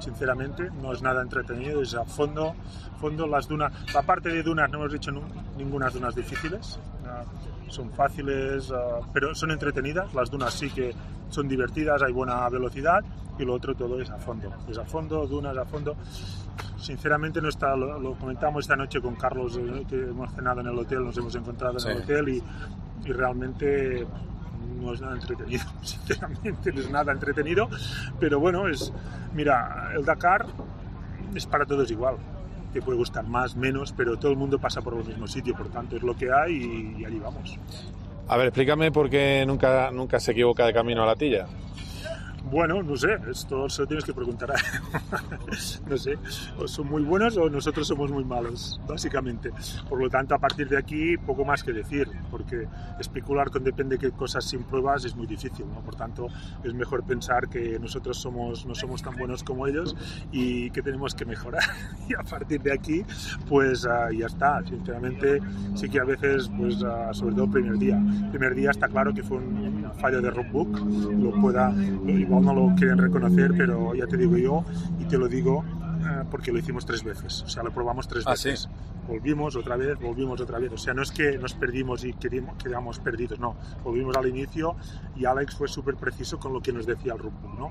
sinceramente. No es nada entretenido, es a fondo, fondo las dunas. La parte de dunas no hemos nu- ninguna dunas difíciles. Ah, son fáciles, ah, pero son entretenidas. Las dunas sí que son divertidas, hay buena velocidad y lo otro todo es a fondo. Es a fondo, dunas a fondo. Sinceramente no está, lo, lo comentamos esta noche con Carlos, eh, que hemos cenado en el hotel, nos hemos encontrado en el hotel y, y realmente no es nada entretenido, sinceramente no es nada entretenido, pero bueno, es, mira, el Dakar es para todos igual, te puede gustar más, menos, pero todo el mundo pasa por el mismo sitio, por tanto es lo que hay y, y allí vamos. A ver, explícame por qué nunca, nunca se equivoca de camino a la tilla. Bueno, no sé, esto se lo tienes que preguntar a... no sé, o son muy buenos o nosotros somos muy malos, básicamente. Por lo tanto, a partir de aquí, poco más que decir, porque especular con depende qué cosas sin pruebas es muy difícil, ¿no? Por tanto, es mejor pensar que nosotros somos, no somos tan buenos como ellos y que tenemos que mejorar. y a partir de aquí, pues ah, ya está. Sinceramente, sí que a veces, pues ah, sobre todo el primer día. El primer día está claro que fue un fallo de roadbook, lo pueda, igual no lo quieren reconocer, pero ya te digo yo y te lo digo eh, porque lo hicimos tres veces, o sea, lo probamos tres Ah, veces. ¿sí? Volvimos otra vez, volvimos otra vez. O sea, no es que nos perdimos y quedamos perdidos, no. Volvimos al inicio y Alex fue súper preciso con lo que nos decía el roadbook, ¿no?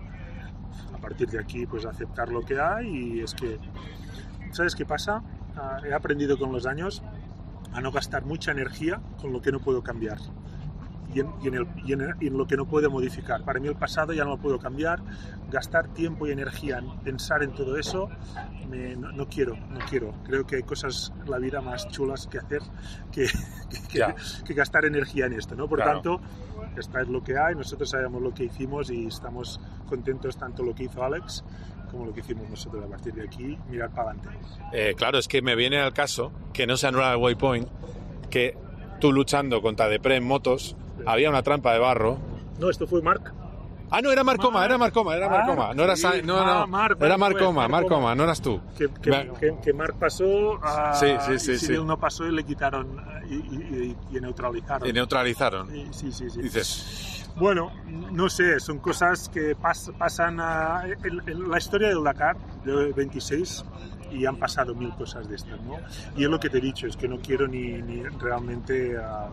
A partir de aquí, pues aceptar lo que hay y es que, ¿sabes qué pasa? Ah, he aprendido con los años a no gastar mucha energía con lo que no puedo cambiar. Y en, y en el- y en- en lo que no puedo modificar. Para mí el pasado ya no lo puedo cambiar. Gastar tiempo y energía en pensar en todo eso, me- no, no quiero, no quiero. Creo que hay cosas en la vida más chulas que hacer que, que- que- que gastar energía en esto. ¿no? Por Claro. tanto, esta es lo que hay, nosotros sabemos lo que hicimos y estamos contentos tanto lo que hizo Alex como lo que hicimos nosotros a partir de aquí, mirar para adelante. Eh, claro, es que me viene al caso que no se anula el waypoint, que tú luchando contra Depre en motos, había una trampa de barro. No, esto fue Marc. Ah, no, era Marcoma, era Marcoma, era Marc, Marcoma. No era sí. No, Ah, no, Marc, era Marcoma, Marcoma. No eras tú. Que, que, que- que Marc pasó a, Sí, sí, sí, y sí. Cyril no pasó y le quitaron eh, y, y- y- neutralizaron. Y neutralizaron. Sí, sí, sí. Dices, Bueno, no sé, son cosas que pas- pasan a, en, en la historia del Dakar de 26 y han pasado mil cosas de estas, ¿no? Y es lo que te he dicho, es que no quiero ni, ni realmente ah,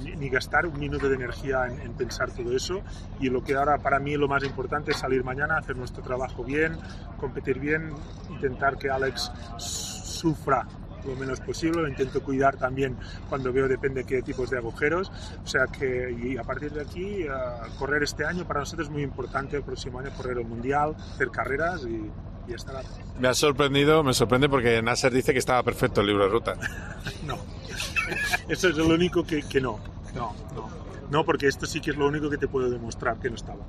ni, ni gastar un minuto de energía en, en pensar todo eso. Y lo que ahora para mí lo más importante es salir mañana, hacer nuestro trabajo bien, competir bien, intentar que Alex sufra lo menos posible, lo intento cuidar también cuando veo depende qué tipos de agujeros, o sea que y a partir de aquí ah, correr este año para nosotros es muy importante, el próximo año correr el mundial, hacer carreras y, y estará. me ha sorprendido, me sorprende porque Nasser dice que estaba perfecto el libro de ruta. No, eso es lo único que, que no, no, no. No, porque esto sí que es lo único que te puedo demostrar que no estaba.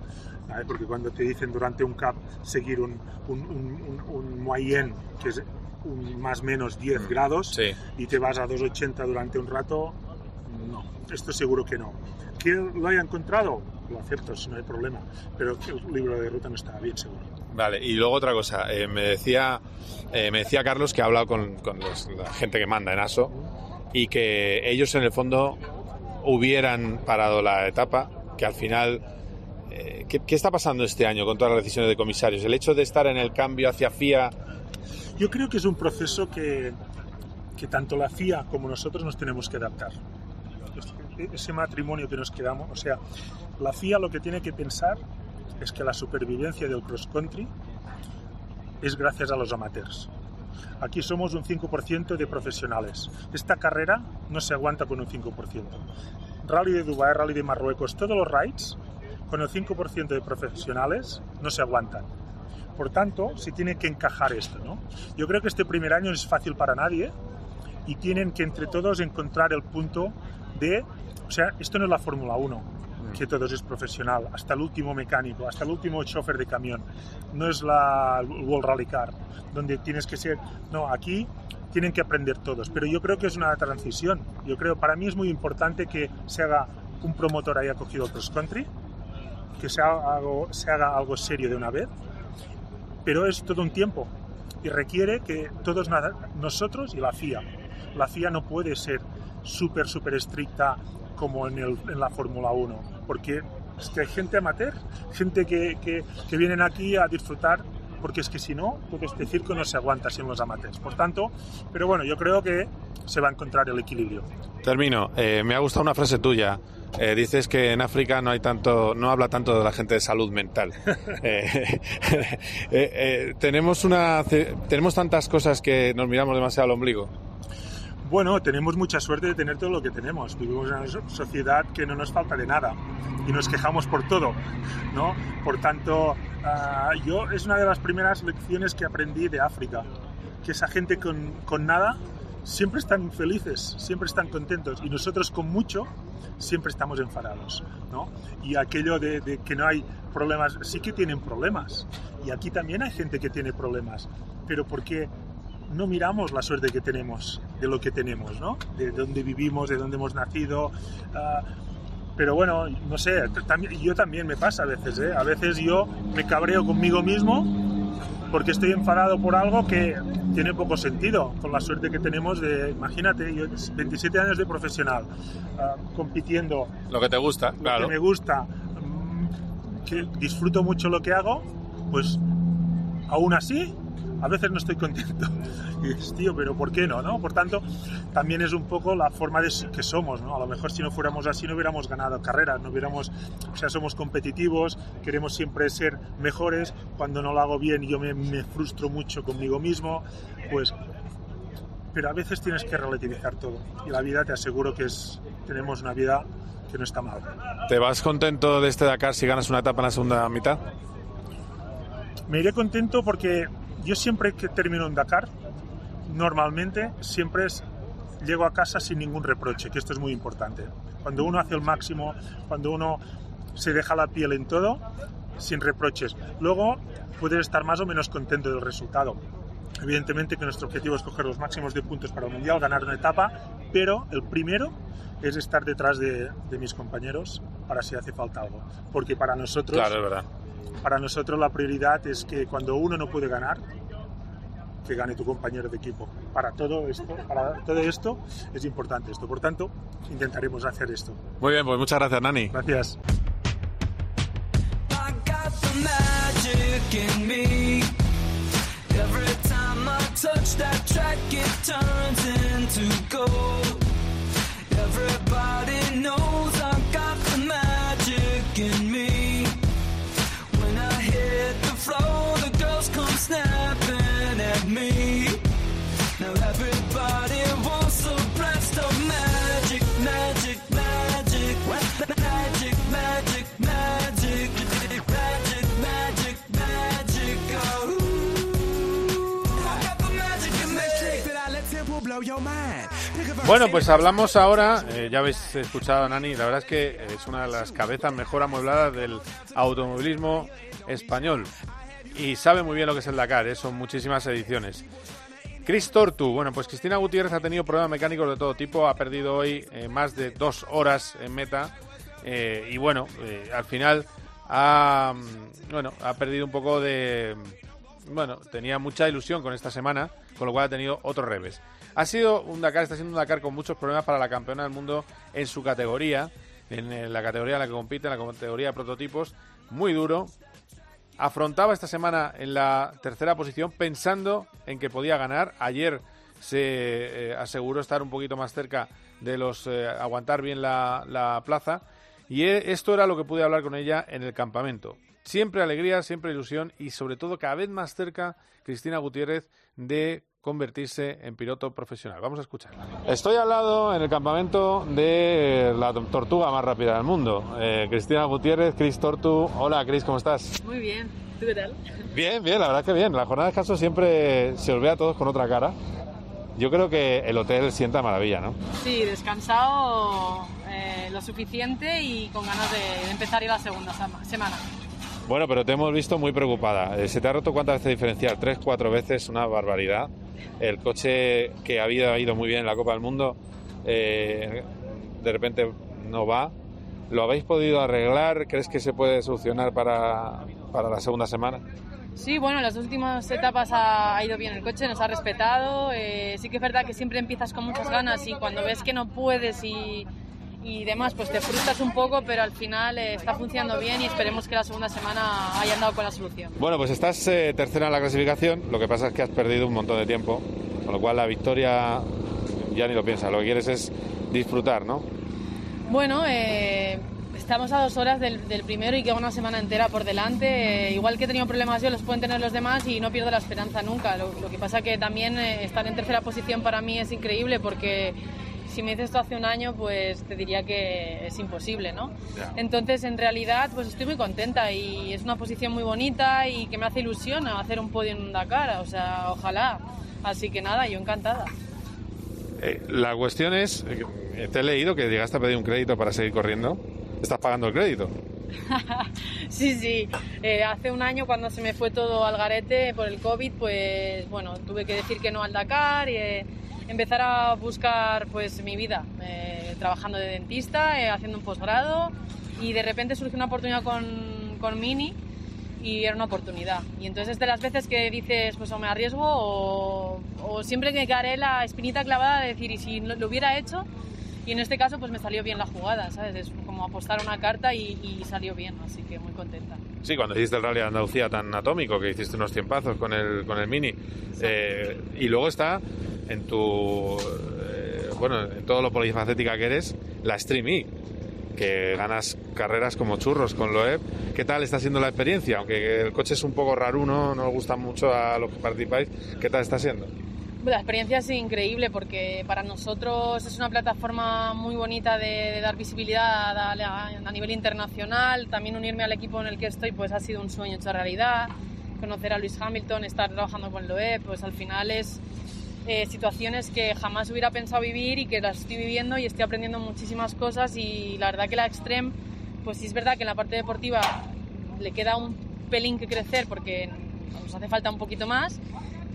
Porque cuando te dicen durante un CAP seguir un, un, un, un, un moyenne, que es un más menos 10 grados, Sí. y te vas a 2,80 durante un rato, no, esto seguro que no. ¿Que lo haya encontrado? Lo acepto, si no hay problema. Pero el libro de ruta no estaba bien, seguro. Vale, y luego otra cosa, eh, me, decía, eh, me decía Carlos que ha hablado con, con los- la gente que manda en ASO y que ellos en el fondo hubieran parado la etapa, que al final... eh, ¿qué, qué está pasando este año con todas las decisiones de comisarios? El hecho de estar en el cambio hacia FIA... Yo creo que es un proceso que, que tanto la FIA como nosotros nos tenemos que adaptar. Es- Ese matrimonio que nos quedamos, o sea, la FIA lo que tiene que pensar es que la supervivencia del cross country es gracias a los amateurs. Aquí somos un 5% de profesionales. Esta carrera no se aguanta con un 5%. Rally de Dubái, Rally de Marruecos, todos los rides, con el 5% de profesionales, no se aguantan. Por tanto, se tiene que encajar esto, ¿no? Yo creo que este primer año no es fácil para nadie y tienen que entre todos encontrar el punto de, o sea, esto no es la Fórmula 1, que todos es profesional, hasta el último mecánico, hasta el último chofer de camión. No es la World Rally Car, donde tienes que ser, no, aquí tienen que aprender todos, pero yo creo que es una transición. Yo creo, para mí es muy importante que se haga un promotor haya cogido cross country, que se haga algo, se haga algo serio de una vez, pero es todo un tiempo y requiere que todos nosotros y la FIA. La FIA no puede ser súper, súper estricta como en, el- en la Fórmula 1, porque que hay gente amateur, gente que, que, que vienen aquí a disfrutar, porque es que si no, todo este circo no se aguanta sin los amateurs. Por tanto, pero bueno, yo creo que se va a encontrar el equilibrio. Termino, Eh, me ha gustado una frase tuya. Eh, dices que en África no hay tanto, no habla tanto de la gente de salud mental. Eh, tenemos una, tenemos tantas cosas que nos miramos demasiado al ombligo. Bueno, tenemos mucha suerte de tener todo lo que tenemos. Vivimos en una so- sociedad que no nos falta de nada y nos quejamos por todo, ¿no? Por tanto, ah, yo es una de las primeras lecciones que aprendí de África, que esa gente con, con nada siempre están felices, siempre están contentos y nosotros con mucho siempre estamos enfadados, ¿no? Y aquello de, de que no hay problemas, sí que tienen problemas y aquí también hay gente que tiene problemas, pero porque no miramos la suerte que tenemos de lo que tenemos, ¿no? De dónde vivimos, de dónde hemos nacido. ah, pero bueno, no sé, también, yo también me pasa a veces, ¿eh? A veces yo me cabreo conmigo mismo porque estoy enfadado por algo que tiene poco sentido, con la suerte que tenemos de, imagínate, yo 27 años de profesional, ah, compitiendo, Lo que te gusta, lo claro. que me gusta, mm, que disfruto mucho lo que hago, pues aún así, a veces no estoy contento. Y dices, tío, pero ¿por qué no? no? Por tanto, también es un poco la forma de que somos, ¿no? A lo mejor si no fuéramos así no hubiéramos ganado carreras, no hubiéramos, o sea, somos competitivos, queremos siempre ser mejores, cuando no lo hago bien yo me, me frustro mucho conmigo mismo, pues pero a veces tienes que relativizar todo y la vida te aseguro que es tenemos una vida que no está mal. ¿Te vas contento de este Dakar si ganas una etapa en la segunda mitad? Me iré contento porque yo siempre que termino un Dakar, normalmente siempre es, llego a casa sin ningún reproche, que esto es muy importante. Cuando uno hace el máximo, cuando uno se deja la piel en todo, sin reproches. Luego puedes estar más o menos contento del resultado. Evidentemente que nuestro objetivo es coger los máximos de puntos para el Mundial, ganar una etapa, pero el primero es estar detrás de, de mis compañeros para si hace falta algo. Porque para nosotros, Claro, es verdad. Para nosotros la prioridad es que cuando uno no puede ganar, que gane tu compañero de equipo. Para todo esto, para todo esto es importante esto. Por tanto, intentaremos hacer esto. Muy bien, pues muchas gracias, Nani. Gracias. Touch that track, it turns into gold. Bueno, pues hablamos ahora, eh, ya habéis escuchado a Nani, la verdad es que es una de las cabezas mejor amuebladas del automovilismo español y sabe muy bien lo que es el Dakar, eh, son muchísimas ediciones. Chris Tortu, bueno, pues Cristina Gutiérrez ha tenido problemas mecánicos de todo tipo, ha perdido hoy eh, más de dos horas en meta eh, y bueno, eh, al final ha, mm, bueno, ha perdido un poco de... Bueno, tenía mucha ilusión con esta semana, con lo cual ha tenido otro revés. Ha sido un Dakar, está siendo un Dakar con muchos problemas para la campeona del mundo en su categoría, en la categoría en la que compite, en la categoría de prototipos, muy duro. Afrontaba esta semana en la tercera posición pensando en que podía ganar. Ayer se eh, aseguró estar un poquito más cerca de los eh, aguantar bien la, la plaza y eh, esto era lo que pude hablar con ella en el campamento. Siempre alegría, siempre ilusión y sobre todo cada vez más cerca Cristina Gutiérrez de convertirse en piloto profesional. Vamos a escucharla. Estoy al lado en el campamento de la tortuga más rápida del mundo. Eh, Cristina Gutiérrez, Cris Tortu. Hola Cris, ¿cómo estás? Muy bien, ¿tú qué tal? Bien, bien, la verdad que bien. La jornada de descanso siempre se ve a todos con otra cara. Yo creo que el hotel sienta maravilla, ¿no? Sí, descansado eh, lo suficiente y con ganas de, empezar ya la segunda semana. Bueno, pero te hemos visto muy preocupada. Eh, ¿Se te ha roto cuántas veces diferencial? Tres, cuatro veces, una barbaridad. El coche que había ido muy bien en la Copa del Mundo, eh, de repente no va. ¿Lo habéis podido arreglar? ¿Crees que se puede solucionar para, para la segunda semana? Sí, bueno, en las últimas etapas ha, ha ido bien el coche, nos ha respetado. eh, sí que es verdad que siempre empiezas con muchas ganas y cuando ves que no puedes y, y demás, pues te frustras un poco, pero al final eh, está funcionando bien y esperemos que la segunda semana hayan dado con la solución. Bueno, pues estás eh, tercera en la clasificación. Lo que pasa es que has perdido un montón de tiempo. Con lo cual la victoria ya ni lo piensas. Lo que quieres es disfrutar, ¿no? Bueno, eh, estamos a dos horas del, del primero y queda una semana entera por delante. Eh, igual que he tenido problemas yo, los pueden tener los demás y no pierdo la esperanza nunca. Lo, lo que pasa que también eh, estar en tercera posición para mí es increíble porque si me dices esto hace un año, pues te diría que es imposible, ¿no? Entonces, en realidad, pues estoy muy contenta y es una posición muy bonita y que me hace ilusión hacer un podio en un Dakar, o sea, ojalá. Así que nada, yo encantada. Eh, la cuestión es, eh, te he leído que llegaste a pedir un crédito para seguir corriendo. ¿Estás pagando el crédito? Sí, sí. Eh, hace un año cuando se me fue todo al garete por el COVID, pues bueno, tuve que decir que no al Dakar y eh, empezar a buscar pues mi vida, eh, trabajando de dentista, eh, haciendo un posgrado y de repente surgió una oportunidad con, con Mini y era una oportunidad. Y entonces es de las veces que dices, pues o me arriesgo o, o siempre que quedaré la espinita clavada de decir, y si lo, lo hubiera hecho, y en este caso pues me salió bien la jugada, ¿sabes? Es como apostar una carta y, y salió bien, así que muy contenta. Sí, cuando hiciste el Rally de Andalucía tan atómico, que hiciste unos tiempazos con el, con el Mini. Eh, y luego está en tu. eh, bueno, en todo lo polifacética que eres, la Stream E, que ganas carreras como churros con Loeb. ¿Qué tal está siendo la experiencia? Aunque el coche es un poco raruno, no nos gusta mucho a los que participáis. ¿Qué tal está siendo? La experiencia es increíble porque para nosotros es una plataforma muy bonita de, de dar visibilidad a, a- a nivel internacional. También unirme al equipo en el que estoy pues ha sido un sueño hecho realidad. Conocer a Luis Hamilton, estar trabajando con Loeb, pues al final es eh, situaciones que jamás hubiera pensado vivir y que las estoy viviendo y estoy aprendiendo muchísimas cosas y la verdad que la Extreme, pues sí es verdad que en la parte deportiva le queda un pelín que crecer porque nos hace falta un poquito más,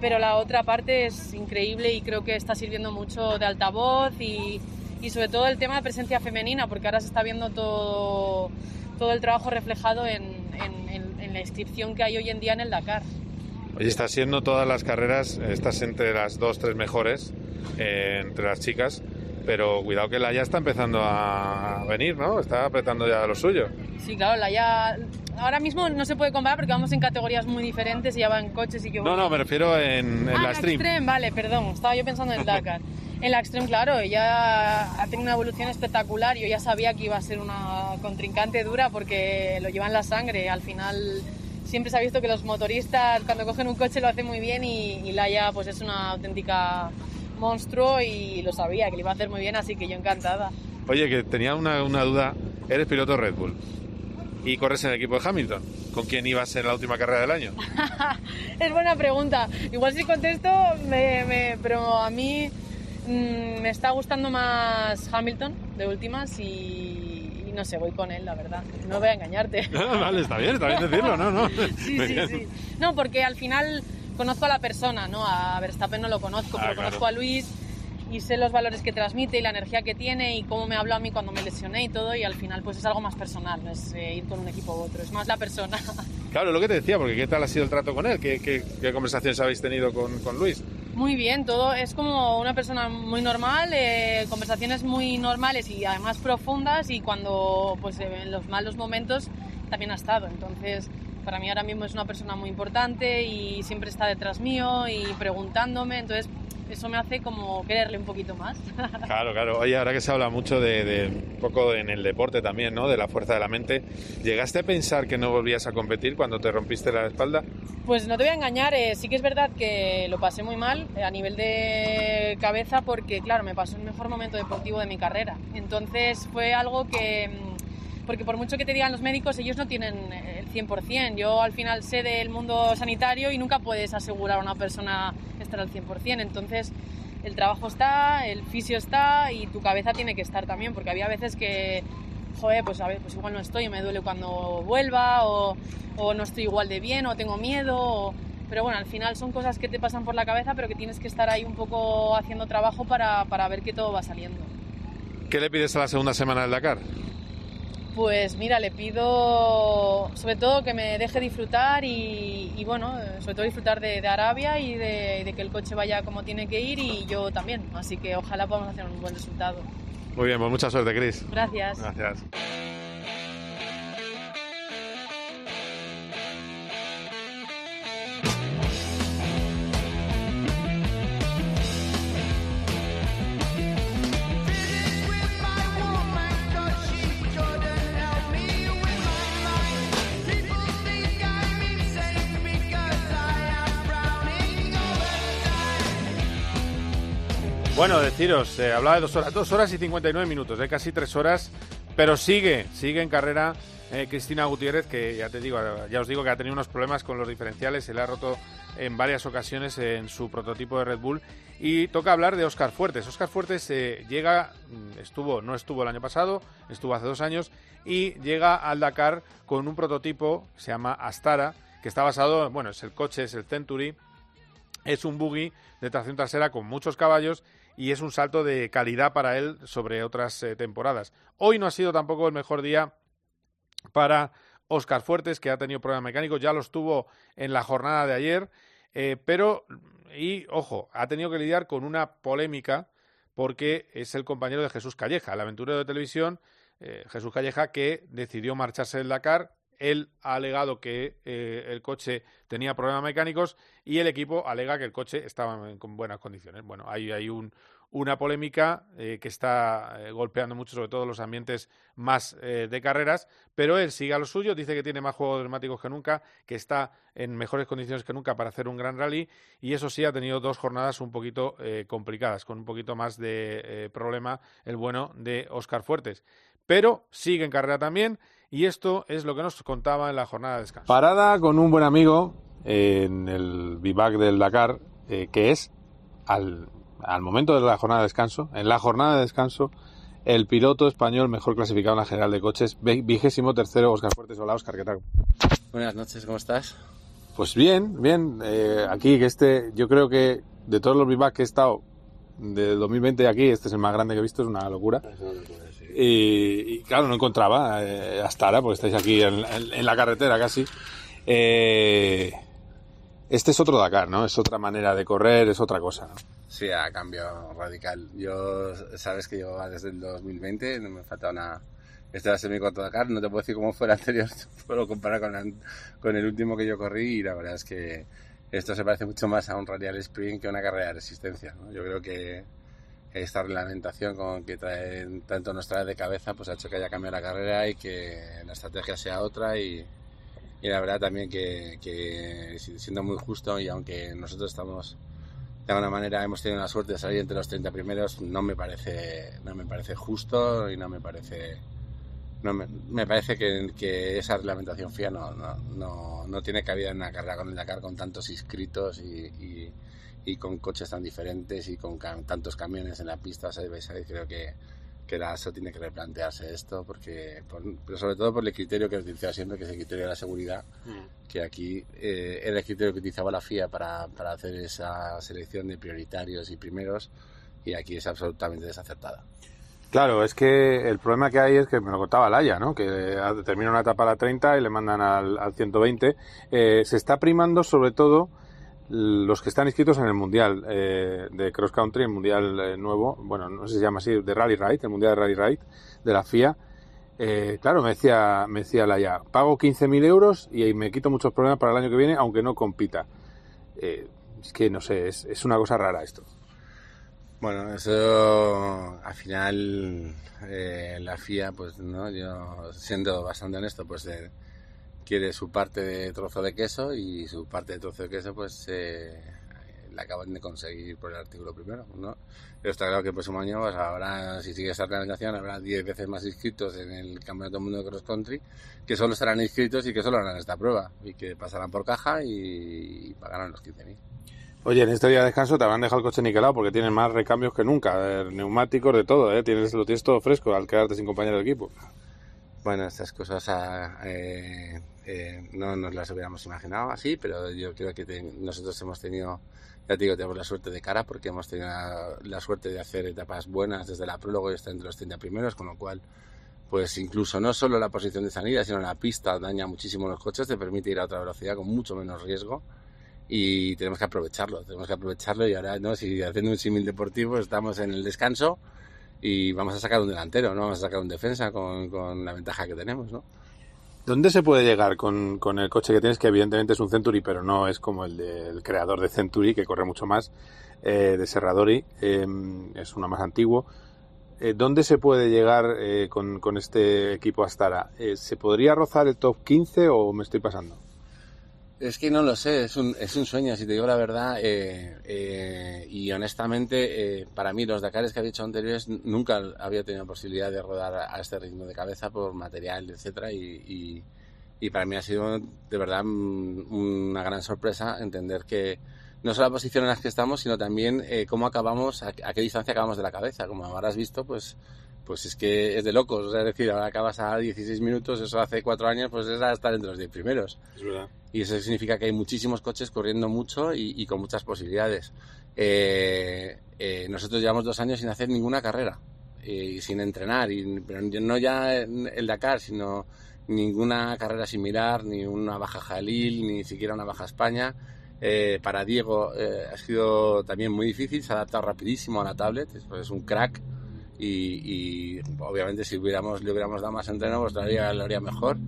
pero la otra parte es increíble y creo que está sirviendo mucho de altavoz y, y sobre todo el tema de presencia femenina, porque ahora se está viendo todo, todo el trabajo reflejado en, en- en- en la inscripción que hay hoy en día en el Dakar. Oye, estás siendo todas las carreras, estás entre las dos, tres mejores, eh, entre las chicas, pero cuidado que la ya está empezando a venir, ¿no? Está apretando ya lo suyo. Sí, claro, la ya... Ahora mismo no se puede comparar porque vamos en categorías muy diferentes y ya va en coches y yo... No, no, me refiero en, en ah, la. Extreme, vale, perdón, estaba yo pensando en el Dakar. En la Extreme, claro, ella ha tenido una evolución espectacular. Yo ya sabía que iba a ser una contrincante dura porque lo lleva en la sangre. Al final siempre se ha visto que los motoristas cuando cogen un coche lo hacen muy bien y, y Laia pues es una auténtica monstruo y lo sabía que lo iba a hacer muy bien, así que yo encantada. Oye, que tenía una, una duda. Eres piloto Red Bull y corres en el equipo de Hamilton. ¿Con quién ibas en la última carrera del año? Es buena pregunta. Igual si contesto, me, me- pero a mí mm, me está gustando más Hamilton de últimas y, y no sé, voy con él, la verdad. No voy a engañarte. vale, está bien, está bien decirlo, ¿no? no. Sí, sí, sí. No, porque al final conozco a la persona, ¿no? A Verstappen no lo conozco, Ah, pero claro. conozco a Luis y sé los valores que transmite y la energía que tiene y cómo me habló a mí cuando me lesioné y todo y al final pues es algo más personal, no es eh, ir con un equipo u otro, es más la persona. Claro, lo que te decía, porque ¿qué tal ha sido el trato con él? ¿Qué, qué- qué conversaciones habéis tenido con, con Luis? Muy bien, todo es como una persona muy normal, eh, conversaciones muy normales y además profundas y cuando pues en los malos momentos también ha estado. Entonces, para mí ahora mismo es una persona muy importante y siempre está detrás mío y preguntándome, entonces eso me hace como quererle un poquito más. Claro, claro. Oye, ahora que se habla mucho de, de un poco en el deporte también, ¿no? De la fuerza de la mente, ¿llegaste a pensar que no volvías a competir cuando te rompiste la espalda? Pues no te voy a engañar, eh, sí que es verdad que lo pasé muy mal eh, a nivel de cabeza porque, claro, me pasó el mejor momento deportivo de mi carrera. Entonces fue algo que, mm, porque por mucho que te digan los médicos, ellos no tienen eh, el 100%. Yo al final sé del mundo sanitario y nunca puedes asegurar a una persona estar al 100%. Entonces el trabajo está, el fisio está y tu cabeza tiene que estar también, porque había veces que joder, pues a ver, pues igual no estoy, me duele cuando vuelva, o, o no estoy igual de bien, o tengo miedo, o- pero bueno, al final son cosas que te pasan por la cabeza, pero que tienes que estar ahí un poco haciendo trabajo para, para ver que todo va saliendo. ¿Qué le pides a la segunda semana del Dakar? Pues mira, le pido sobre todo que me deje disfrutar y, y bueno, sobre todo disfrutar de, de Arabia y de, de que el coche vaya como tiene que ir y yo también. Así que ojalá podamos hacer un buen resultado. Muy bien, pues mucha suerte, Chris. Gracias. Gracias. Bueno, deciros, eh, hablaba de dos horas, dos horas y 59 minutos, de casi tres horas, pero sigue, sigue en carrera eh, Cristina Gutiérrez, que ya te digo, ya os digo que ha tenido unos problemas con los diferenciales, se le ha roto en varias ocasiones en su prototipo de Red Bull. Y toca hablar de Oscar Fuertes. Oscar Fuertes eh, llega, mm, estuvo, no estuvo el año pasado, estuvo hace dos años, y llega al Dakar con un prototipo, se llama Astara, que está basado, bueno, es el coche, es el Century, es un buggy de tracción trasera con muchos caballos y es un salto de calidad para él sobre otras eh, temporadas. Hoy no ha sido tampoco el mejor día para Oscar Fuertes, que ha tenido problemas mecánicos, ya los tuvo en la jornada de ayer, eh, pero, y ojo, ha tenido que lidiar con una polémica porque es el compañero de Jesús Calleja, el aventurero de televisión, eh, Jesús Calleja, que decidió marcharse del Dakar, él ha alegado que eh, el coche tenía problemas mecánicos y el equipo alega que el coche estaba en buenas condiciones. Bueno, ahí hay un, una polémica eh, que está eh, golpeando mucho, sobre todo los ambientes más eh, de carreras, pero él sigue a lo suyo, dice que tiene más juegos de neumáticos que nunca, que está en mejores condiciones que nunca para hacer un gran rally y eso sí ha tenido dos jornadas un poquito complicadas, con un poquito más de problema el bueno de Oscar Fuertes. Pero sigue en carrera también y esto es lo que nos contaba en la jornada de descanso. Parada con un buen amigo en el vivac del Dakar, eh, que es al, al momento de la jornada de descanso, en la jornada de descanso, el piloto español mejor clasificado en la general de coches, vigésimo tercero, Oscar Fuertes. Hola, Oscar, ¿qué tal? Buenas noches, ¿cómo estás? Pues bien, bien. eh, aquí, que este, yo creo que de todos los vivac que he estado del 2020 aquí, este es el más grande que he visto, es una locura. Y, y, claro, no encontraba eh, hasta ahora, porque estáis aquí en, en- en la carretera casi. Eh, este es otro Dakar, ¿no? Es otra manera de correr, es otra cosa. ¿no? Sí, ha cambiado radical. Yo, sabes que llevo desde el 2020, no me falta una... Este va a ser mi cuarto Dakar, no te puedo decir cómo fue el anterior, puedo comparar con, la- con el último que yo corrí y la verdad es que esto se parece mucho más a un radial sprint que a una carrera de resistencia. ¿no? Yo creo que esta reglamentación con que trae, tanto nos trae de cabeza pues ha hecho que haya cambiado la carrera y que la estrategia sea otra y, y la verdad también que, que siendo muy justo y aunque nosotros estamos de alguna manera hemos tenido la suerte de salir entre los 30 primeros no me parece no me parece justo y no me parece no me, me parece que, que esa reglamentación FIA no, no, no, no tiene cabida en una carrera con el Dakar con tantos inscritos y, y, y con coches tan diferentes y con cam- tantos camiones en la pista side by side creo que que la ASO tiene que replantearse esto porque por- pero sobre todo por el criterio que utiliza siempre que es el criterio de la seguridad que aquí eh, era el criterio que utilizaba la FIA para, para hacer esa selección de prioritarios y primeros y aquí es absolutamente desacertada. Claro, es que el problema que hay es que me lo contaba Laia, ¿no? Que termina una etapa a la 30 y le mandan al, al 120. Eh, se está primando sobre todo los que están inscritos en el Mundial eh, de Cross Country, el Mundial eh, nuevo, bueno, no sé si se llama así, de Rally Ride, el Mundial de Rally Ride de la FIA. Eh, claro, me decía, me decía Laia, pago 15.000 euros y me quito muchos problemas para el año que viene, aunque no compita. Es que no sé, es, es una cosa rara esto. Bueno, eso al final la FIA, pues no, yo siendo bastante honesto, pues quiere su parte de trozo de queso y su parte de trozo de queso, pues eh, la acaban de conseguir por el artículo primero, ¿no? Pero está claro que el próximo año, pues habrá, si sigue esta organización, habrá 10 veces más inscritos en el Campeonato Mundo de Cross Country que solo estarán inscritos y que solo harán esta prueba y que pasarán por caja y, y pagarán los 15.000. Oye, en este día de descanso te habrán dejado el coche niquelado porque tienes más recambios que nunca, eh, neumáticos, de todo, ¿eh? Tienes, lo tienes todo fresco al quedarte sin compañero de equipo. Bueno, estas cosas ah, eh, eh, no nos las hubiéramos imaginado así, pero yo creo que te- nosotros hemos tenido, ya te digo, tenemos la suerte de cara porque hemos tenido la, la suerte de hacer etapas buenas desde la prólogo y estar entre los 30 primeros, con lo cual, pues incluso no solo la posición de salida, sino la pista daña muchísimo los coches, te permite ir a otra velocidad con mucho menos riesgo y tenemos que aprovecharlo, tenemos que aprovecharlo y ahora, ¿no? Si haciendo un símil deportivo estamos en el descanso y vamos a sacar un delantero, no vamos a sacar un defensa con, con la ventaja que tenemos, ¿no? ¿Dónde se puede llegar con, con el coche que tienes, que evidentemente es un Century, pero no es como el del creador de Century, que corre mucho más, eh, de Serradori, eh, es uno más antiguo? Eh, ¿Dónde se puede llegar eh, con, con este equipo Astara? Eh, ¿Se podría rozar el top 15 o me estoy pasando? Es que no lo sé, es un, es un sueño, si te digo la verdad. eh, eh, y honestamente, eh, para mí, los Dakares que había hecho anteriores nunca había tenido posibilidad de rodar a, este ritmo de cabeza por material, etcétera y, y, para mí ha sido de verdad una gran sorpresa entender que no solo la posición en la que estamos, sino también cómo acabamos, a, qué distancia acabamos de la cabeza. Como habrás visto, pues pues es que es de locos. O sea, es decir, ahora acabas a 16 minutos, eso hace cuatro años, pues es a estar entre los 10 primeros. Es verdad. Y eso significa que hay muchísimos coches corriendo mucho y, y con muchas posibilidades. Eh, eh, nosotros llevamos dos años sin hacer ninguna carrera y sin entrenar, y, pero no ya el Dakar, sino ninguna carrera similar, ni una baja Jalil, ni siquiera una baja España. Eh, para Diego eh, ha sido también muy difícil, se ha adaptado rapidísimo a la tablet, es, un crack y, y obviamente si hubiéramos, le hubiéramos dado más entreno pues lo haría mejor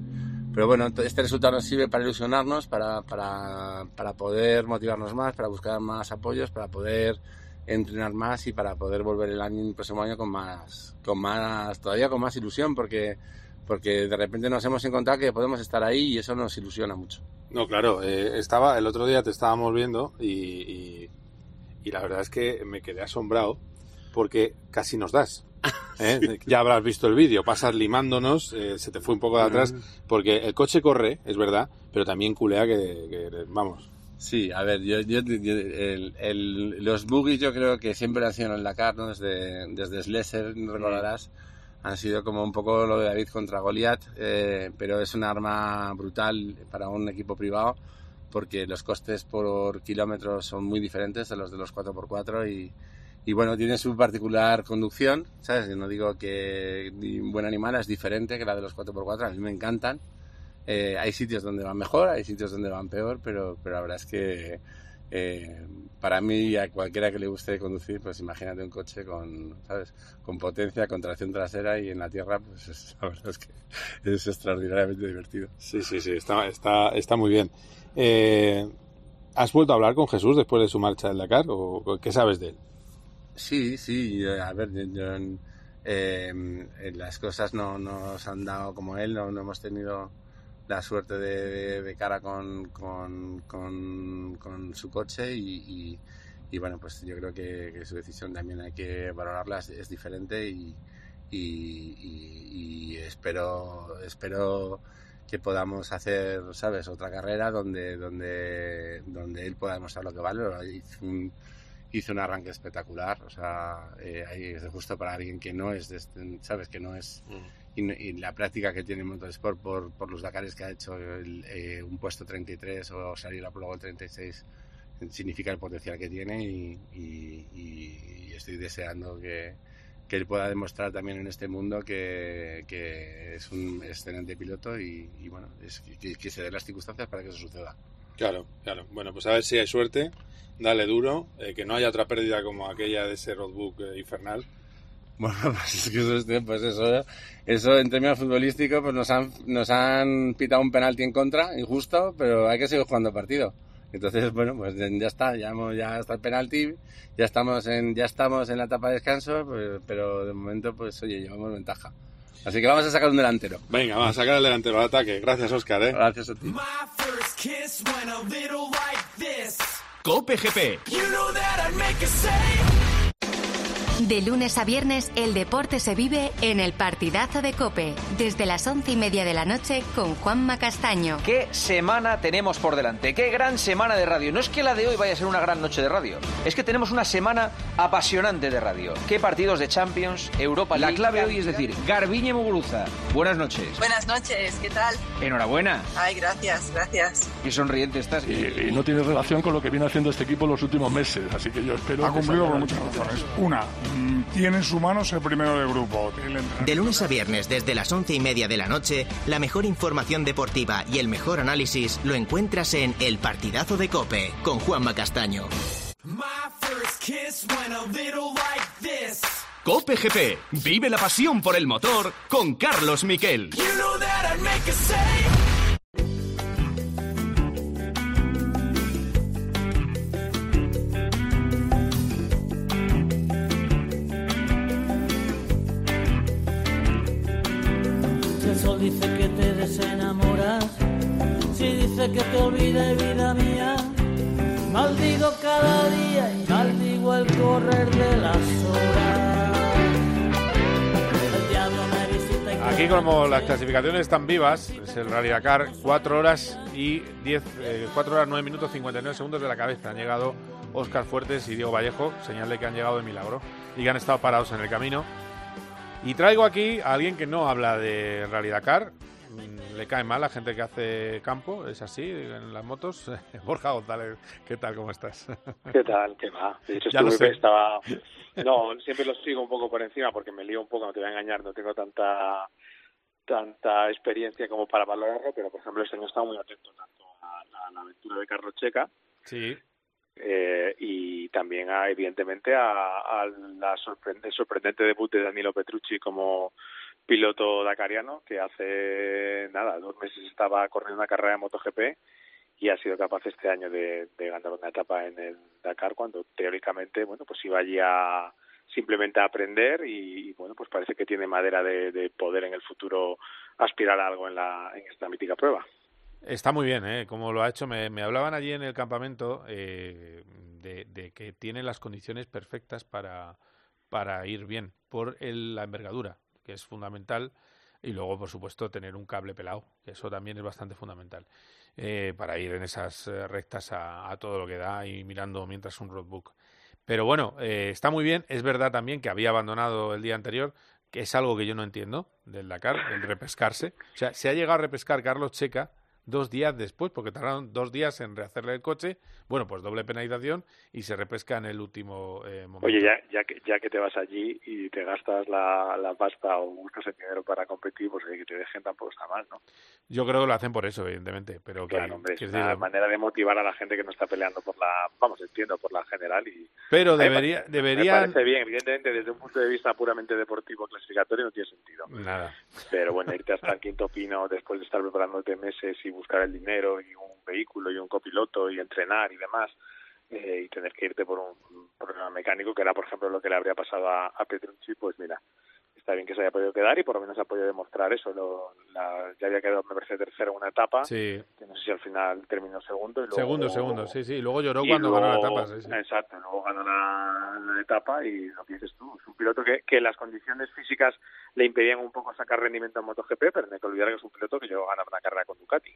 pero bueno, este resultado nos sirve para ilusionarnos, para, para, para poder motivarnos más, para buscar más apoyos, para poder entrenar más y para poder volver el año el próximo año con más, con más, todavía con más ilusión, porque, porque de repente nos hemos encontrado que podemos estar ahí y eso nos ilusiona mucho. No, claro, eh, estaba, el otro día te estábamos viendo y, y, y la verdad es que me quedé asombrado porque casi nos das. ¿Eh? Ya habrás visto el vídeo, pasas limándonos, eh, se te fue un poco de atrás, porque el coche corre, es verdad, pero también culea que, que- vamos. Sí, a ver, yo, yo- yo- el- el- los buggies yo creo que siempre han sido en el Dakar, ¿no? Desde, desde Slesser, recordarás, han sido como un poco lo de David contra Goliath, eh, pero es un arma brutal para un equipo privado porque los costes por kilómetro son muy diferentes de los de los 4x4 y, y bueno, tiene su particular conducción, ¿sabes? No digo que buen animal es diferente que la de los 4x4, a mí me encantan. Eh, hay sitios donde van mejor, hay sitios donde van peor, pero, pero la verdad es que eh, para mí y a cualquiera que le guste conducir, pues imagínate un coche con, ¿sabes? con potencia, con tracción trasera y en la tierra, pues es- la verdad es que es extraordinariamente divertido. Sí, sí, sí, está, está, está muy bien. Eh, ¿Has vuelto a hablar con Jesús después de su marcha del Dakar o qué sabes de él? Sí, sí, a ver, yo, eh, las cosas no nos han dado como él, no, no hemos tenido la suerte de, cara con, con, su coche y, y- bueno, pues yo creo que, su decisión también hay que valorarla, es, diferente y- y espero, espero que podamos hacer, ¿sabes?, otra carrera donde, donde, donde él pueda demostrar lo que vale. Hizo un, arranque espectacular, o sea, eh, ahí es justo para alguien que no es, de este- ¿sabes?, que no es... Y, no- y la práctica que tiene en Motorsport por, por los Dakares que ha hecho el, eh, un puesto 33 o salir a el 36 significa el potencial que tiene y, y- y- y estoy deseando que, que él pueda demostrar también en este mundo que, que es un excelente piloto y, y bueno, es, que, que se den las circunstancias para que eso suceda. Claro, claro. Bueno, pues a ver si hay suerte. Dale duro. eh, que no haya otra pérdida como aquella de ese roadbook eh, infernal. Bueno, pues es que eso, es- pues eso, eso en términos futbolísticos pues nos han, nos han pitado un penalti en contra, injusto, pero hay que seguir jugando partido. Entonces, bueno, pues ya está, ya, hemos, ya está el penalti, ya estamos en, ya estamos en la etapa de descanso, pues, pero de momento, pues oye, llevamos ventaja. Así que vamos a sacar un delantero. Venga, vamos a sacar el delantero al ataque. Gracias, Oscar. ¿eh? Gracias a ti. My first kiss went a little like this. Cope GP. You know De lunes a viernes, el deporte se vive en el partidazo de Cope, desde las once y media de la noche con Juanma Castaño. ¿Qué semana tenemos por delante? ¿Qué gran semana de radio? No es que la de hoy vaya a ser una gran noche de radio, es que tenemos una semana apasionante de radio. ¿Qué partidos de Champions, Europa La clave hoy es decir, Garbiñe Muguruza. Buenas noches. Buenas noches, ¿qué tal? Enhorabuena. Ay, gracias, gracias. Qué sonriente estás. Y, y no tiene relación con lo que viene haciendo este equipo los últimos meses, así que yo espero... Ha cumplido bien. muchas razones. Una, tiene en su mano ser primero de grupo. El De lunes a viernes desde las once y media de la noche, la mejor información deportiva y el mejor análisis lo encuentras en El Partidazo de Cope con Juanma Castaño. Cope GP. Vive la pasión por el motor con Carlos Miquel. You know dice que te olvide vida mía, maldigo cada día y maldigo el correr de las horas. Aquí como las clasificaciones están vivas, es el Rally Dakar, 4 horas y 10, eh, 4 horas 9 minutos 59 segundos de la cabeza. Han llegado Óscar Fuertes y Diego Vallejo, señal de que han llegado de milagro y que han estado parados en el camino. Y traigo aquí a alguien que no habla de Rally Dakar, le cae mal la gente que hace campo, es así, en las motos. Borja González, ¿qué tal? ¿Cómo estás? ¿Qué tal? ¿Qué va? De hecho, Ya lo sé. estaba... No, siempre los sigo un poco por encima porque me lío un poco, no te voy a engañar, no tengo tanta tanta experiencia como para valorarlo, pero por ejemplo este año he estado muy atento tanto a la, a la aventura de Carlos Checa Sí. eh, y también a, evidentemente a, a la sorpre- el sorprendente debut de Danilo Petrucci como piloto dakariano que hace nada, dos meses estaba corriendo una carrera de MotoGP y ha sido capaz este año de, ganar una etapa en el Dakar cuando teóricamente, bueno, pues iba allí a simplemente a aprender y, bueno, pues parece que tiene madera de, de poder en el futuro aspirar a algo en, la, en esta mítica prueba. Está muy bien, ¿eh? Como lo ha hecho, me, me hablaban allí en el campamento eh, de, de, que tiene las condiciones perfectas para, para ir bien por el, la envergadura, que es fundamental, y luego, por supuesto, tener un cable pelado, que eso también es bastante fundamental, eh, para ir en esas eh, rectas a, todo lo que da y mirando mientras un roadbook. Pero bueno, eh, está muy bien. Es verdad también que había abandonado el día anterior, que es algo que yo no entiendo del Dakar, el repescarse. O sea, se ha llegado a repescar Carlos Checa dos días después, porque tardaron dos días en rehacerle el coche, bueno, pues doble penalización y se repesca en el último eh, momento. Oye, ya, ya, que, ya que te vas allí y te gastas la, la pasta o buscas el dinero para competir, pues que te dejen tampoco está mal, ¿no? Yo creo que lo hacen por eso, evidentemente, pero claro, que, hombre, es una decir, manera de motivar a la gente que no está peleando por la, vamos, entiendo, por la general y... Pero debería. Me parece bien, evidentemente, desde un punto de vista puramente deportivo clasificatorio no tiene sentido. Nada. Pero bueno, irte hasta el quinto pino después de estar preparándote meses y buscar el dinero y un vehículo y un copiloto y entrenar y demás, eh, y tener que irte por un problema mecánico, que era, por ejemplo, lo que le habría pasado a, a Petrucci, pues mira, está bien que se haya podido quedar y por lo menos ha podido demostrar eso. Lo, la, ya había quedado, me parece, tercero en una etapa, Sí. que no sé si al final terminó segundo. Y luego, Segundo, segundo, sí, sí. Luego lloró cuando ganó la etapa, sí, sí. Exacto, luego ganó la, la etapa y lo que dices tú, es un piloto que, que las condiciones físicas le impedían un poco sacar rendimiento en MotoGP, pero no hay que olvidar que es un piloto que llegó a ganar una carrera con Ducati.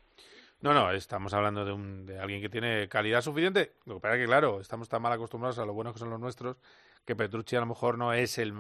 No, no, estamos hablando de, un, de alguien que tiene calidad suficiente. Lo que pasa es que, claro, estamos tan mal acostumbrados a lo buenos que son los nuestros que Petrucci a lo mejor no es el,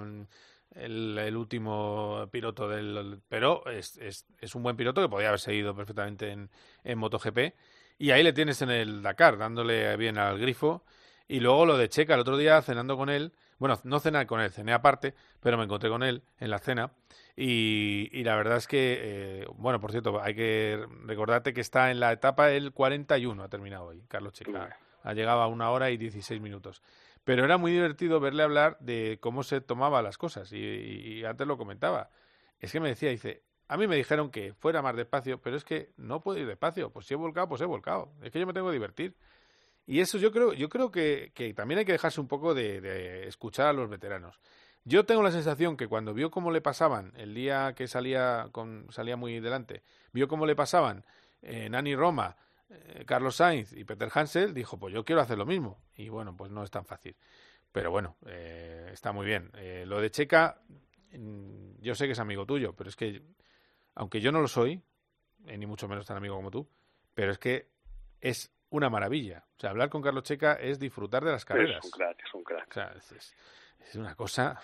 el, el último piloto del... Pero es, es, es un buen piloto que podía haber seguido perfectamente en, en MotoGP. Y ahí le tienes en el Dakar, dándole bien al grifo. Y luego lo de Checa, el otro día cenando con él, bueno, no cené con él, cené aparte, pero me encontré con él en la cena. Y, y la verdad es que, eh, bueno, por cierto, hay que recordarte que está en la etapa el 41, ha terminado hoy, Carlos Checa. Ha llegado a una hora y 16 minutos. Pero era muy divertido verle hablar de cómo se tomaba las cosas. Y, y- antes lo comentaba. Es que me decía, dice, a mí me dijeron que fuera más despacio, pero es que no puedo ir despacio. Pues si he volcado, pues he volcado. Es que yo me tengo que divertir. Y eso yo creo, yo creo que, también hay que dejarse un poco de, de escuchar a los veteranos. Yo tengo la sensación que cuando vio cómo le pasaban el día que salía con salía muy delante, vio cómo le pasaban eh, Nani Roma, eh, Carlos Sainz y Peter Hansel, dijo, pues yo quiero hacer lo mismo. Y bueno, pues no es tan fácil. Pero bueno, eh, está muy bien. Eh, lo de Checa, mm, yo sé que es amigo tuyo, pero es que, aunque yo no lo soy, eh, ni mucho menos tan amigo como tú, pero es que es una maravilla. O sea, hablar con Carlos Checa es disfrutar de las carreras. Es un crack, es un crack. O sea, es, es- es una cosa...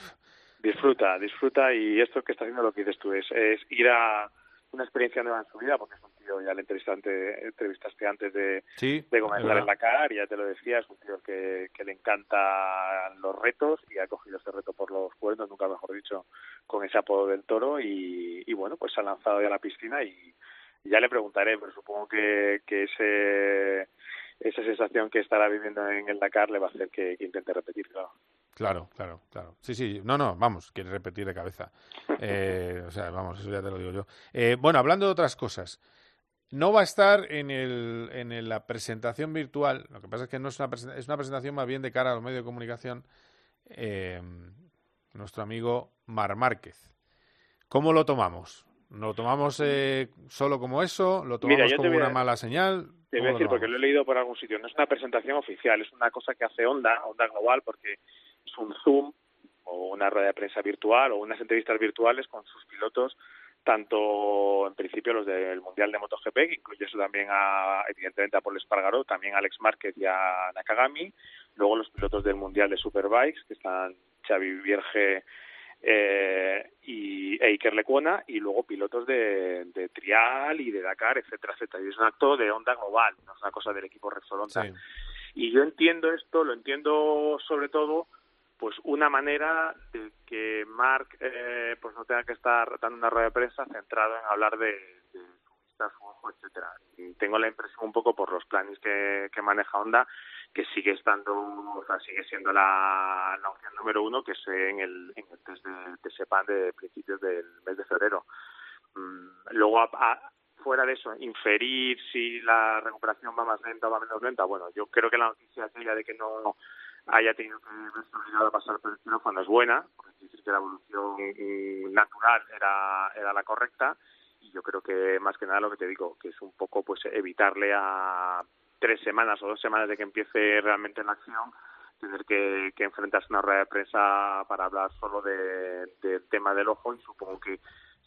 Disfruta, disfruta y esto que está haciendo lo que dices tú es, es ir a una experiencia nueva en su vida, porque es un tío, ya le entrevistaste, entrevistaste antes de, Sí, de comenzar en Dakar, y ya te lo decía, es un tío que, que le encantan los retos y ha cogido este reto por los cuernos, nunca mejor dicho, con ese apodo del toro y, y bueno, pues se ha lanzado ya a la piscina y, y ya le preguntaré, pero supongo que, que ese esa sensación que estará viviendo en el Dakar le va a hacer que, que intente repetir, claro. Claro, claro, claro. Sí, sí. No, no, vamos, quiere repetir de cabeza. Eh, o sea, vamos, eso ya te lo digo yo. Eh, bueno, hablando de otras cosas. No va a estar en, el, en el- la presentación virtual. Lo que pasa es que no es una, es una presentación más bien de cara a los medios de comunicación. eh, nuestro amigo Mar Márquez. ¿Cómo lo tomamos? ¿Lo tomamos eh, solo como eso? ¿Lo tomamos Mira, como a- una mala señal? Te voy ¿Cómo a decir, porque lo he leído por algún sitio. No es una presentación oficial, es una cosa que hace Onda, Onda Global, porque un Zoom o una rueda de prensa virtual o unas entrevistas virtuales con sus pilotos, tanto en principio los del Mundial de MotoGP, que incluye eso también a, evidentemente a Paul Espargaró, también a Alex Márquez y a Nakagami, luego los pilotos del Mundial de Superbikes, que están Xavi Vierge eh, y e Iker Lecuona y luego pilotos de, de trial y de Dakar, etcétera, etcétera. Y es un acto de onda global, no es una cosa del equipo Repsol Honda. Sí. Y yo entiendo esto, lo entiendo sobre todo, pues una manera de que Mark eh, pues no tenga que estar dando una rueda de prensa centrado en hablar de, su vista, su ojo, etcétera. Tengo la impresión un poco por los planes que, que maneja Honda que sigue estando, o sea, sigue siendo la, la opción número uno, que es en el, en test de, de Sepan de principios del mes de febrero. Mm, luego, a- fuera de eso, inferir si la recuperación va más lenta o va menos lenta, bueno, yo creo que la noticia aquella de que no haya tenido que verse obligado a pasar por el quirófano es buena, porque quiere decir que la evolución natural era, era la correcta, y yo creo que más que nada lo que te digo, que es un poco pues evitarle a tres semanas o dos semanas de que empiece realmente la acción, tener que, que enfrentarse a una rueda de prensa para hablar solo de- del tema del ojo y supongo que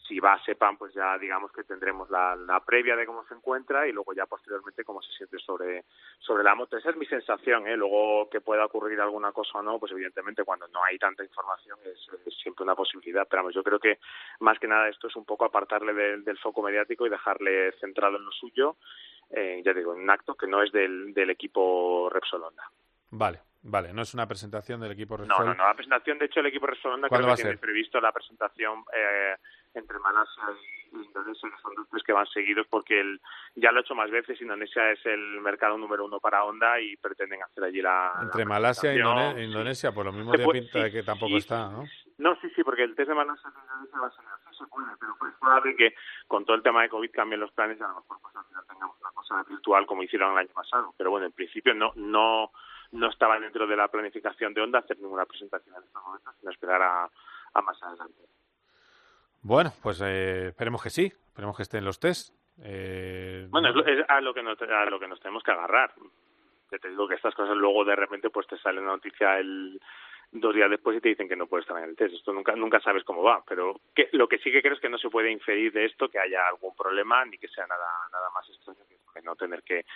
si va a Sepan, pues ya digamos que tendremos la, la previa de cómo se encuentra y luego ya posteriormente cómo se siente sobre, sobre la moto. Esa es mi sensación, ¿eh? Luego que pueda ocurrir alguna cosa o no, pues evidentemente cuando no hay tanta información es, es siempre una posibilidad. Pero vamos, yo creo que más que nada esto es un poco apartarle del, del foco mediático y dejarle centrado en lo suyo, eh, ya digo, en un acto que no es del, del equipo Repsol Honda. Vale, vale, no es una presentación del equipo No, Repsol. no, no. La presentación, de hecho, el equipo Repsol Honda ¿Cuándo creo que tiene ser? previsto la presentación eh, entre Malasia y Indonesia, que son dos tres que van seguidos, porque el, ya lo he hecho más veces. Indonesia es el mercado número uno para Honda y pretenden hacer allí la. Entre la Malasia e. Indone- Indonesia, pues lo mismo tiene pinta de que tampoco sí, está, ¿no? No, sí, sí, porque el test de Malasia en Indonesia va a ser así, se puede, pero pues probable que con todo el tema de COVID cambien los planes y a lo mejor pues al final tengamos una cosa virtual como hicieron el año pasado. Pero bueno, en principio no no no estaba dentro de la planificación de Honda hacer ninguna presentación en estos momentos, sino esperar a, a más adelante. Bueno, pues eh, esperemos que sí, esperemos que estén los test. Eh, Bueno, no- es, a lo que nos, a lo que nos tenemos que agarrar. Que te digo que estas cosas luego de repente pues te sale una noticia el dos días después y te dicen que no puedes estar en el test. Esto nunca nunca sabes cómo va, pero que, lo que sí que creo es que no se puede inferir de esto que haya algún problema ni que sea nada nada más extraño que no tener que,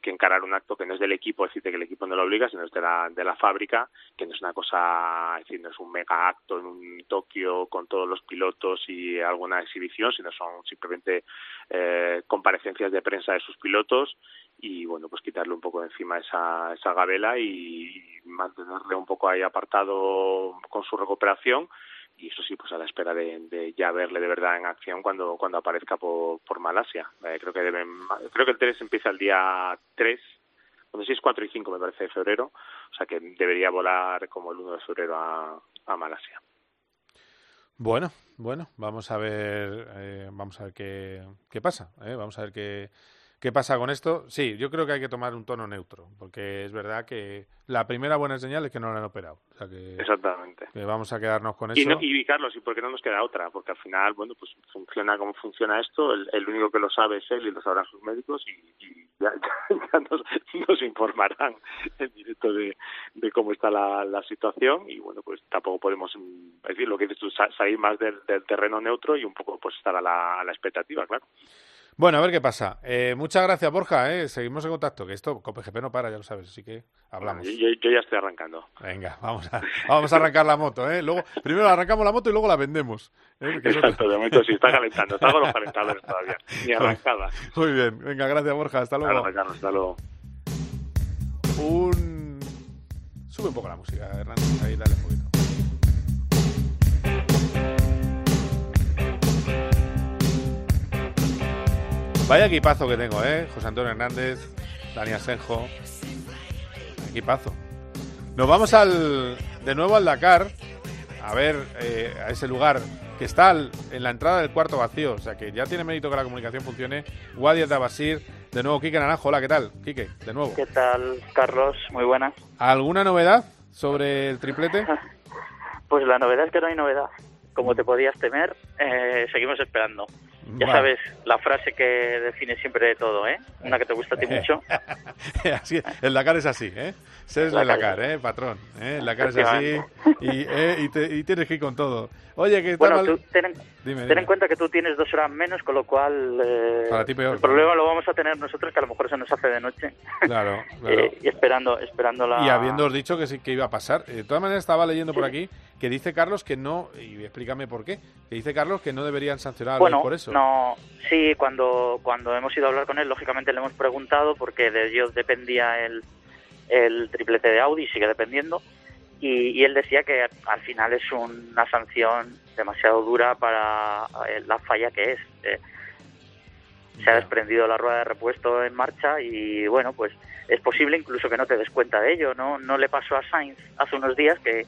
que encarar un acto que no es del equipo, es decir, que el equipo no lo obliga, sino es de la, de la fábrica, que no es una cosa, es decir, no es un mega acto en un Tokio con todos los pilotos y alguna exhibición, sino son simplemente eh, comparecencias de prensa de sus pilotos y bueno pues quitarle un poco de encima esa, esa gabela y mantenerle un poco ahí apartado con su recuperación y eso sí pues a la espera de, ya verle de verdad en acción cuando cuando aparezca por, por Malasia. Eh, creo que deben creo que el 3 empieza el día 3 no sé es 4 y 5 me parece de febrero. O sea que debería volar como el 1 de febrero a, a Malasia. Bueno, bueno, vamos a ver, eh, vamos a ver qué, qué pasa, ¿eh? vamos a ver qué, qué pasa con esto. Sí, yo creo que hay que tomar un tono neutro, porque es verdad que la primera buena señal es que no lo han operado, o sea que, exactamente que vamos a quedarnos con eso. Y, no, y Carlos, ¿y por qué no nos queda otra? Porque al final, bueno, pues funciona como funciona esto, el, el único que lo sabe es él y lo sabrán sus médicos y, y ya, ya- ya nos, nos informarán en directo de, de cómo está la, la situación y bueno, pues tampoco podemos, mm, es decir, lo que dices tú, sa- salir más del, del terreno neutro y un poco pues estar a la, a la expectativa, claro. Bueno, a ver qué pasa. Eh, muchas gracias, Borja, ¿eh? seguimos en contacto, que esto con PGP no para, ya lo sabes, así que hablamos. Yo, yo- yo ya estoy arrancando. Venga, vamos a, vamos a arrancar la moto, ¿eh? Luego, primero arrancamos la moto y luego la vendemos. ¿eh? Exacto, de momento sí, está calentando, está con los calentadores todavía, ni arrancada. Muy bien, venga, gracias, Borja, hasta luego. Hasta luego, Carlos, hasta luego. Un... Sube un poco la música, Hernán. Ahí, dale un poquito. Vaya equipazo que tengo, ¿eh? José Antonio Hernández, Dani Asenjo. Equipazo. Nos vamos al, de nuevo al Dakar, a ver eh, a ese lugar que está al- en la entrada del cuarto vacío. O sea que ya tiene mérito que la comunicación funcione. Guadias de Abasir, de nuevo Quique Naranjo. Hola, ¿qué tal? Quique, de nuevo. ¿Qué tal, Carlos? Muy buenas. ¿Alguna novedad sobre el triplete? Pues la novedad es que no hay novedad. Como te podías temer, eh, seguimos esperando. Ya Vale. sabes, la frase que define siempre todo, ¿eh? Una que te gusta a ti mucho. así, el Dakar es así, ¿eh? Ese es el Dakar. ¿eh, patrón? ¿eh? El Dakar es así y, eh, y, te- y tienes que ir con todo. Oye, que Bueno, mal- tú ten en, Dime, ten dime. en cuenta que tú tienes dos horas menos, con lo cual eh, Para ti peor. el problema lo vamos a tener nosotros, que a lo mejor se nos hace de noche. Claro, claro. Eh, y esperando, esperando la... Y habiendo dicho que sí que iba a pasar. Eh, De todas maneras, estaba leyendo por aquí que dice Carlos que no, y explícame por qué, que dice Carlos que no deberían sancionar Bueno, por eso. no, sí, cuando, cuando hemos ido a hablar con él, lógicamente le hemos preguntado porque de ellos dependía el, el triplete de Audi, sigue dependiendo, y, y él decía que al final es una sanción demasiado dura para eh, la falla que es. Eh, se ha desprendido la rueda de repuesto en marcha y bueno, pues es posible incluso que no te des cuenta de ello, ¿no? No le pasó a Sainz hace unos días que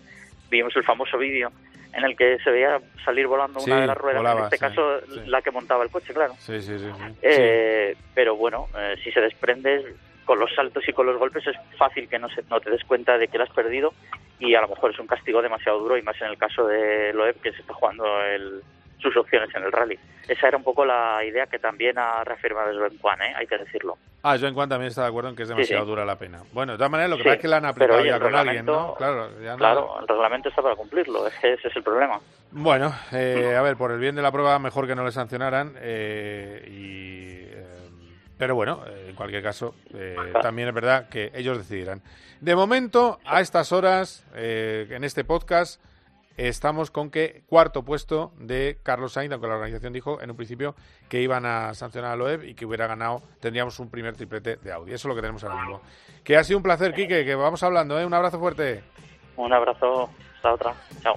vimos el famoso vídeo en el que se veía salir volando Sí, una de las ruedas, volaba, en este sí, caso sí. la que montaba el coche, claro. Sí, sí, sí. sí. Eh, Pero bueno, eh, si se desprende con los saltos y con los golpes es fácil que no, se, no te des cuenta de que lo has perdido y a lo mejor es un castigo demasiado duro y más en el caso de Loeb que se está jugando el- sus opciones en el rally. Esa era un poco la idea que también ha reafirmado Sven Kwan, ¿eh? hay que decirlo. Ah, Joan Juan también está de acuerdo en que es demasiado sí. dura la pena. Bueno, de todas maneras, lo que Sí, pasa es que la han aplicado oye, ya con alguien, ¿no? Claro, ya no- Claro, el reglamento está para cumplirlo, es que ese es el problema. Bueno, eh, a ver, por el bien de la prueba, mejor que no le sancionaran. eh, y, eh, pero bueno, eh, en cualquier caso, eh, también es verdad que ellos decidirán. De momento, a estas horas, eh, en este podcast, estamos con que cuarto puesto de Carlos Sainz, aunque la organización dijo en un principio que iban a sancionar a Loeb y que hubiera ganado, tendríamos un primer triplete de Audi. Eso es lo que tenemos ahora mismo. Que ha sido un placer, Quique, que vamos hablando, ¿eh? Un abrazo fuerte. Un abrazo, hasta otra, chao.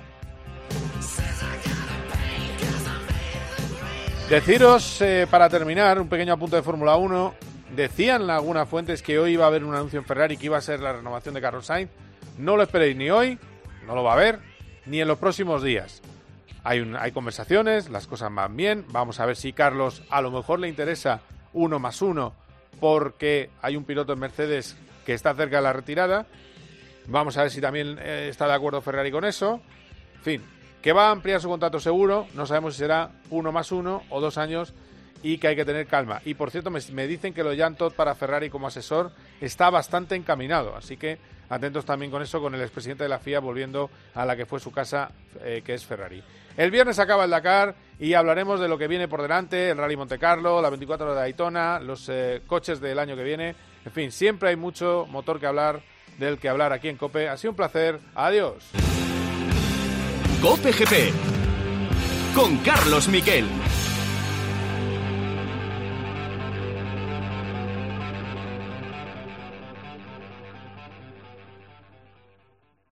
Deciros, eh, para terminar, un pequeño apunte de Fórmula 1. Decían algunas fuentes que hoy iba a haber un anuncio en Ferrari que iba a ser la renovación de Carlos Sainz. No lo esperéis ni hoy, no lo va a haber, ni en los próximos días. Hay, un- hay conversaciones, las cosas van bien. Vamos a ver si Carlos a lo mejor le interesa uno más uno porque hay un piloto en Mercedes que está cerca de la retirada. Vamos a ver si también eh, está de acuerdo Ferrari con eso. En fin, que va a ampliar su contrato seguro. No sabemos si será uno más uno o dos años y que hay que tener calma. Y por cierto, me, me dicen que lo de Jan Todt para Ferrari como asesor está bastante encaminado. Así que atentos también con eso, con el expresidente de la FIA volviendo a la que fue su casa, eh, que es Ferrari. El viernes acaba el Dakar y hablaremos de lo que viene por delante, el Rally Monte Carlo, la 24 de Daytona, los eh, coches del año que viene. En fin, siempre hay mucho motor que hablar, del que hablar aquí en COPE. Ha sido un placer. Adiós. Cope GP con Carlos Miquel.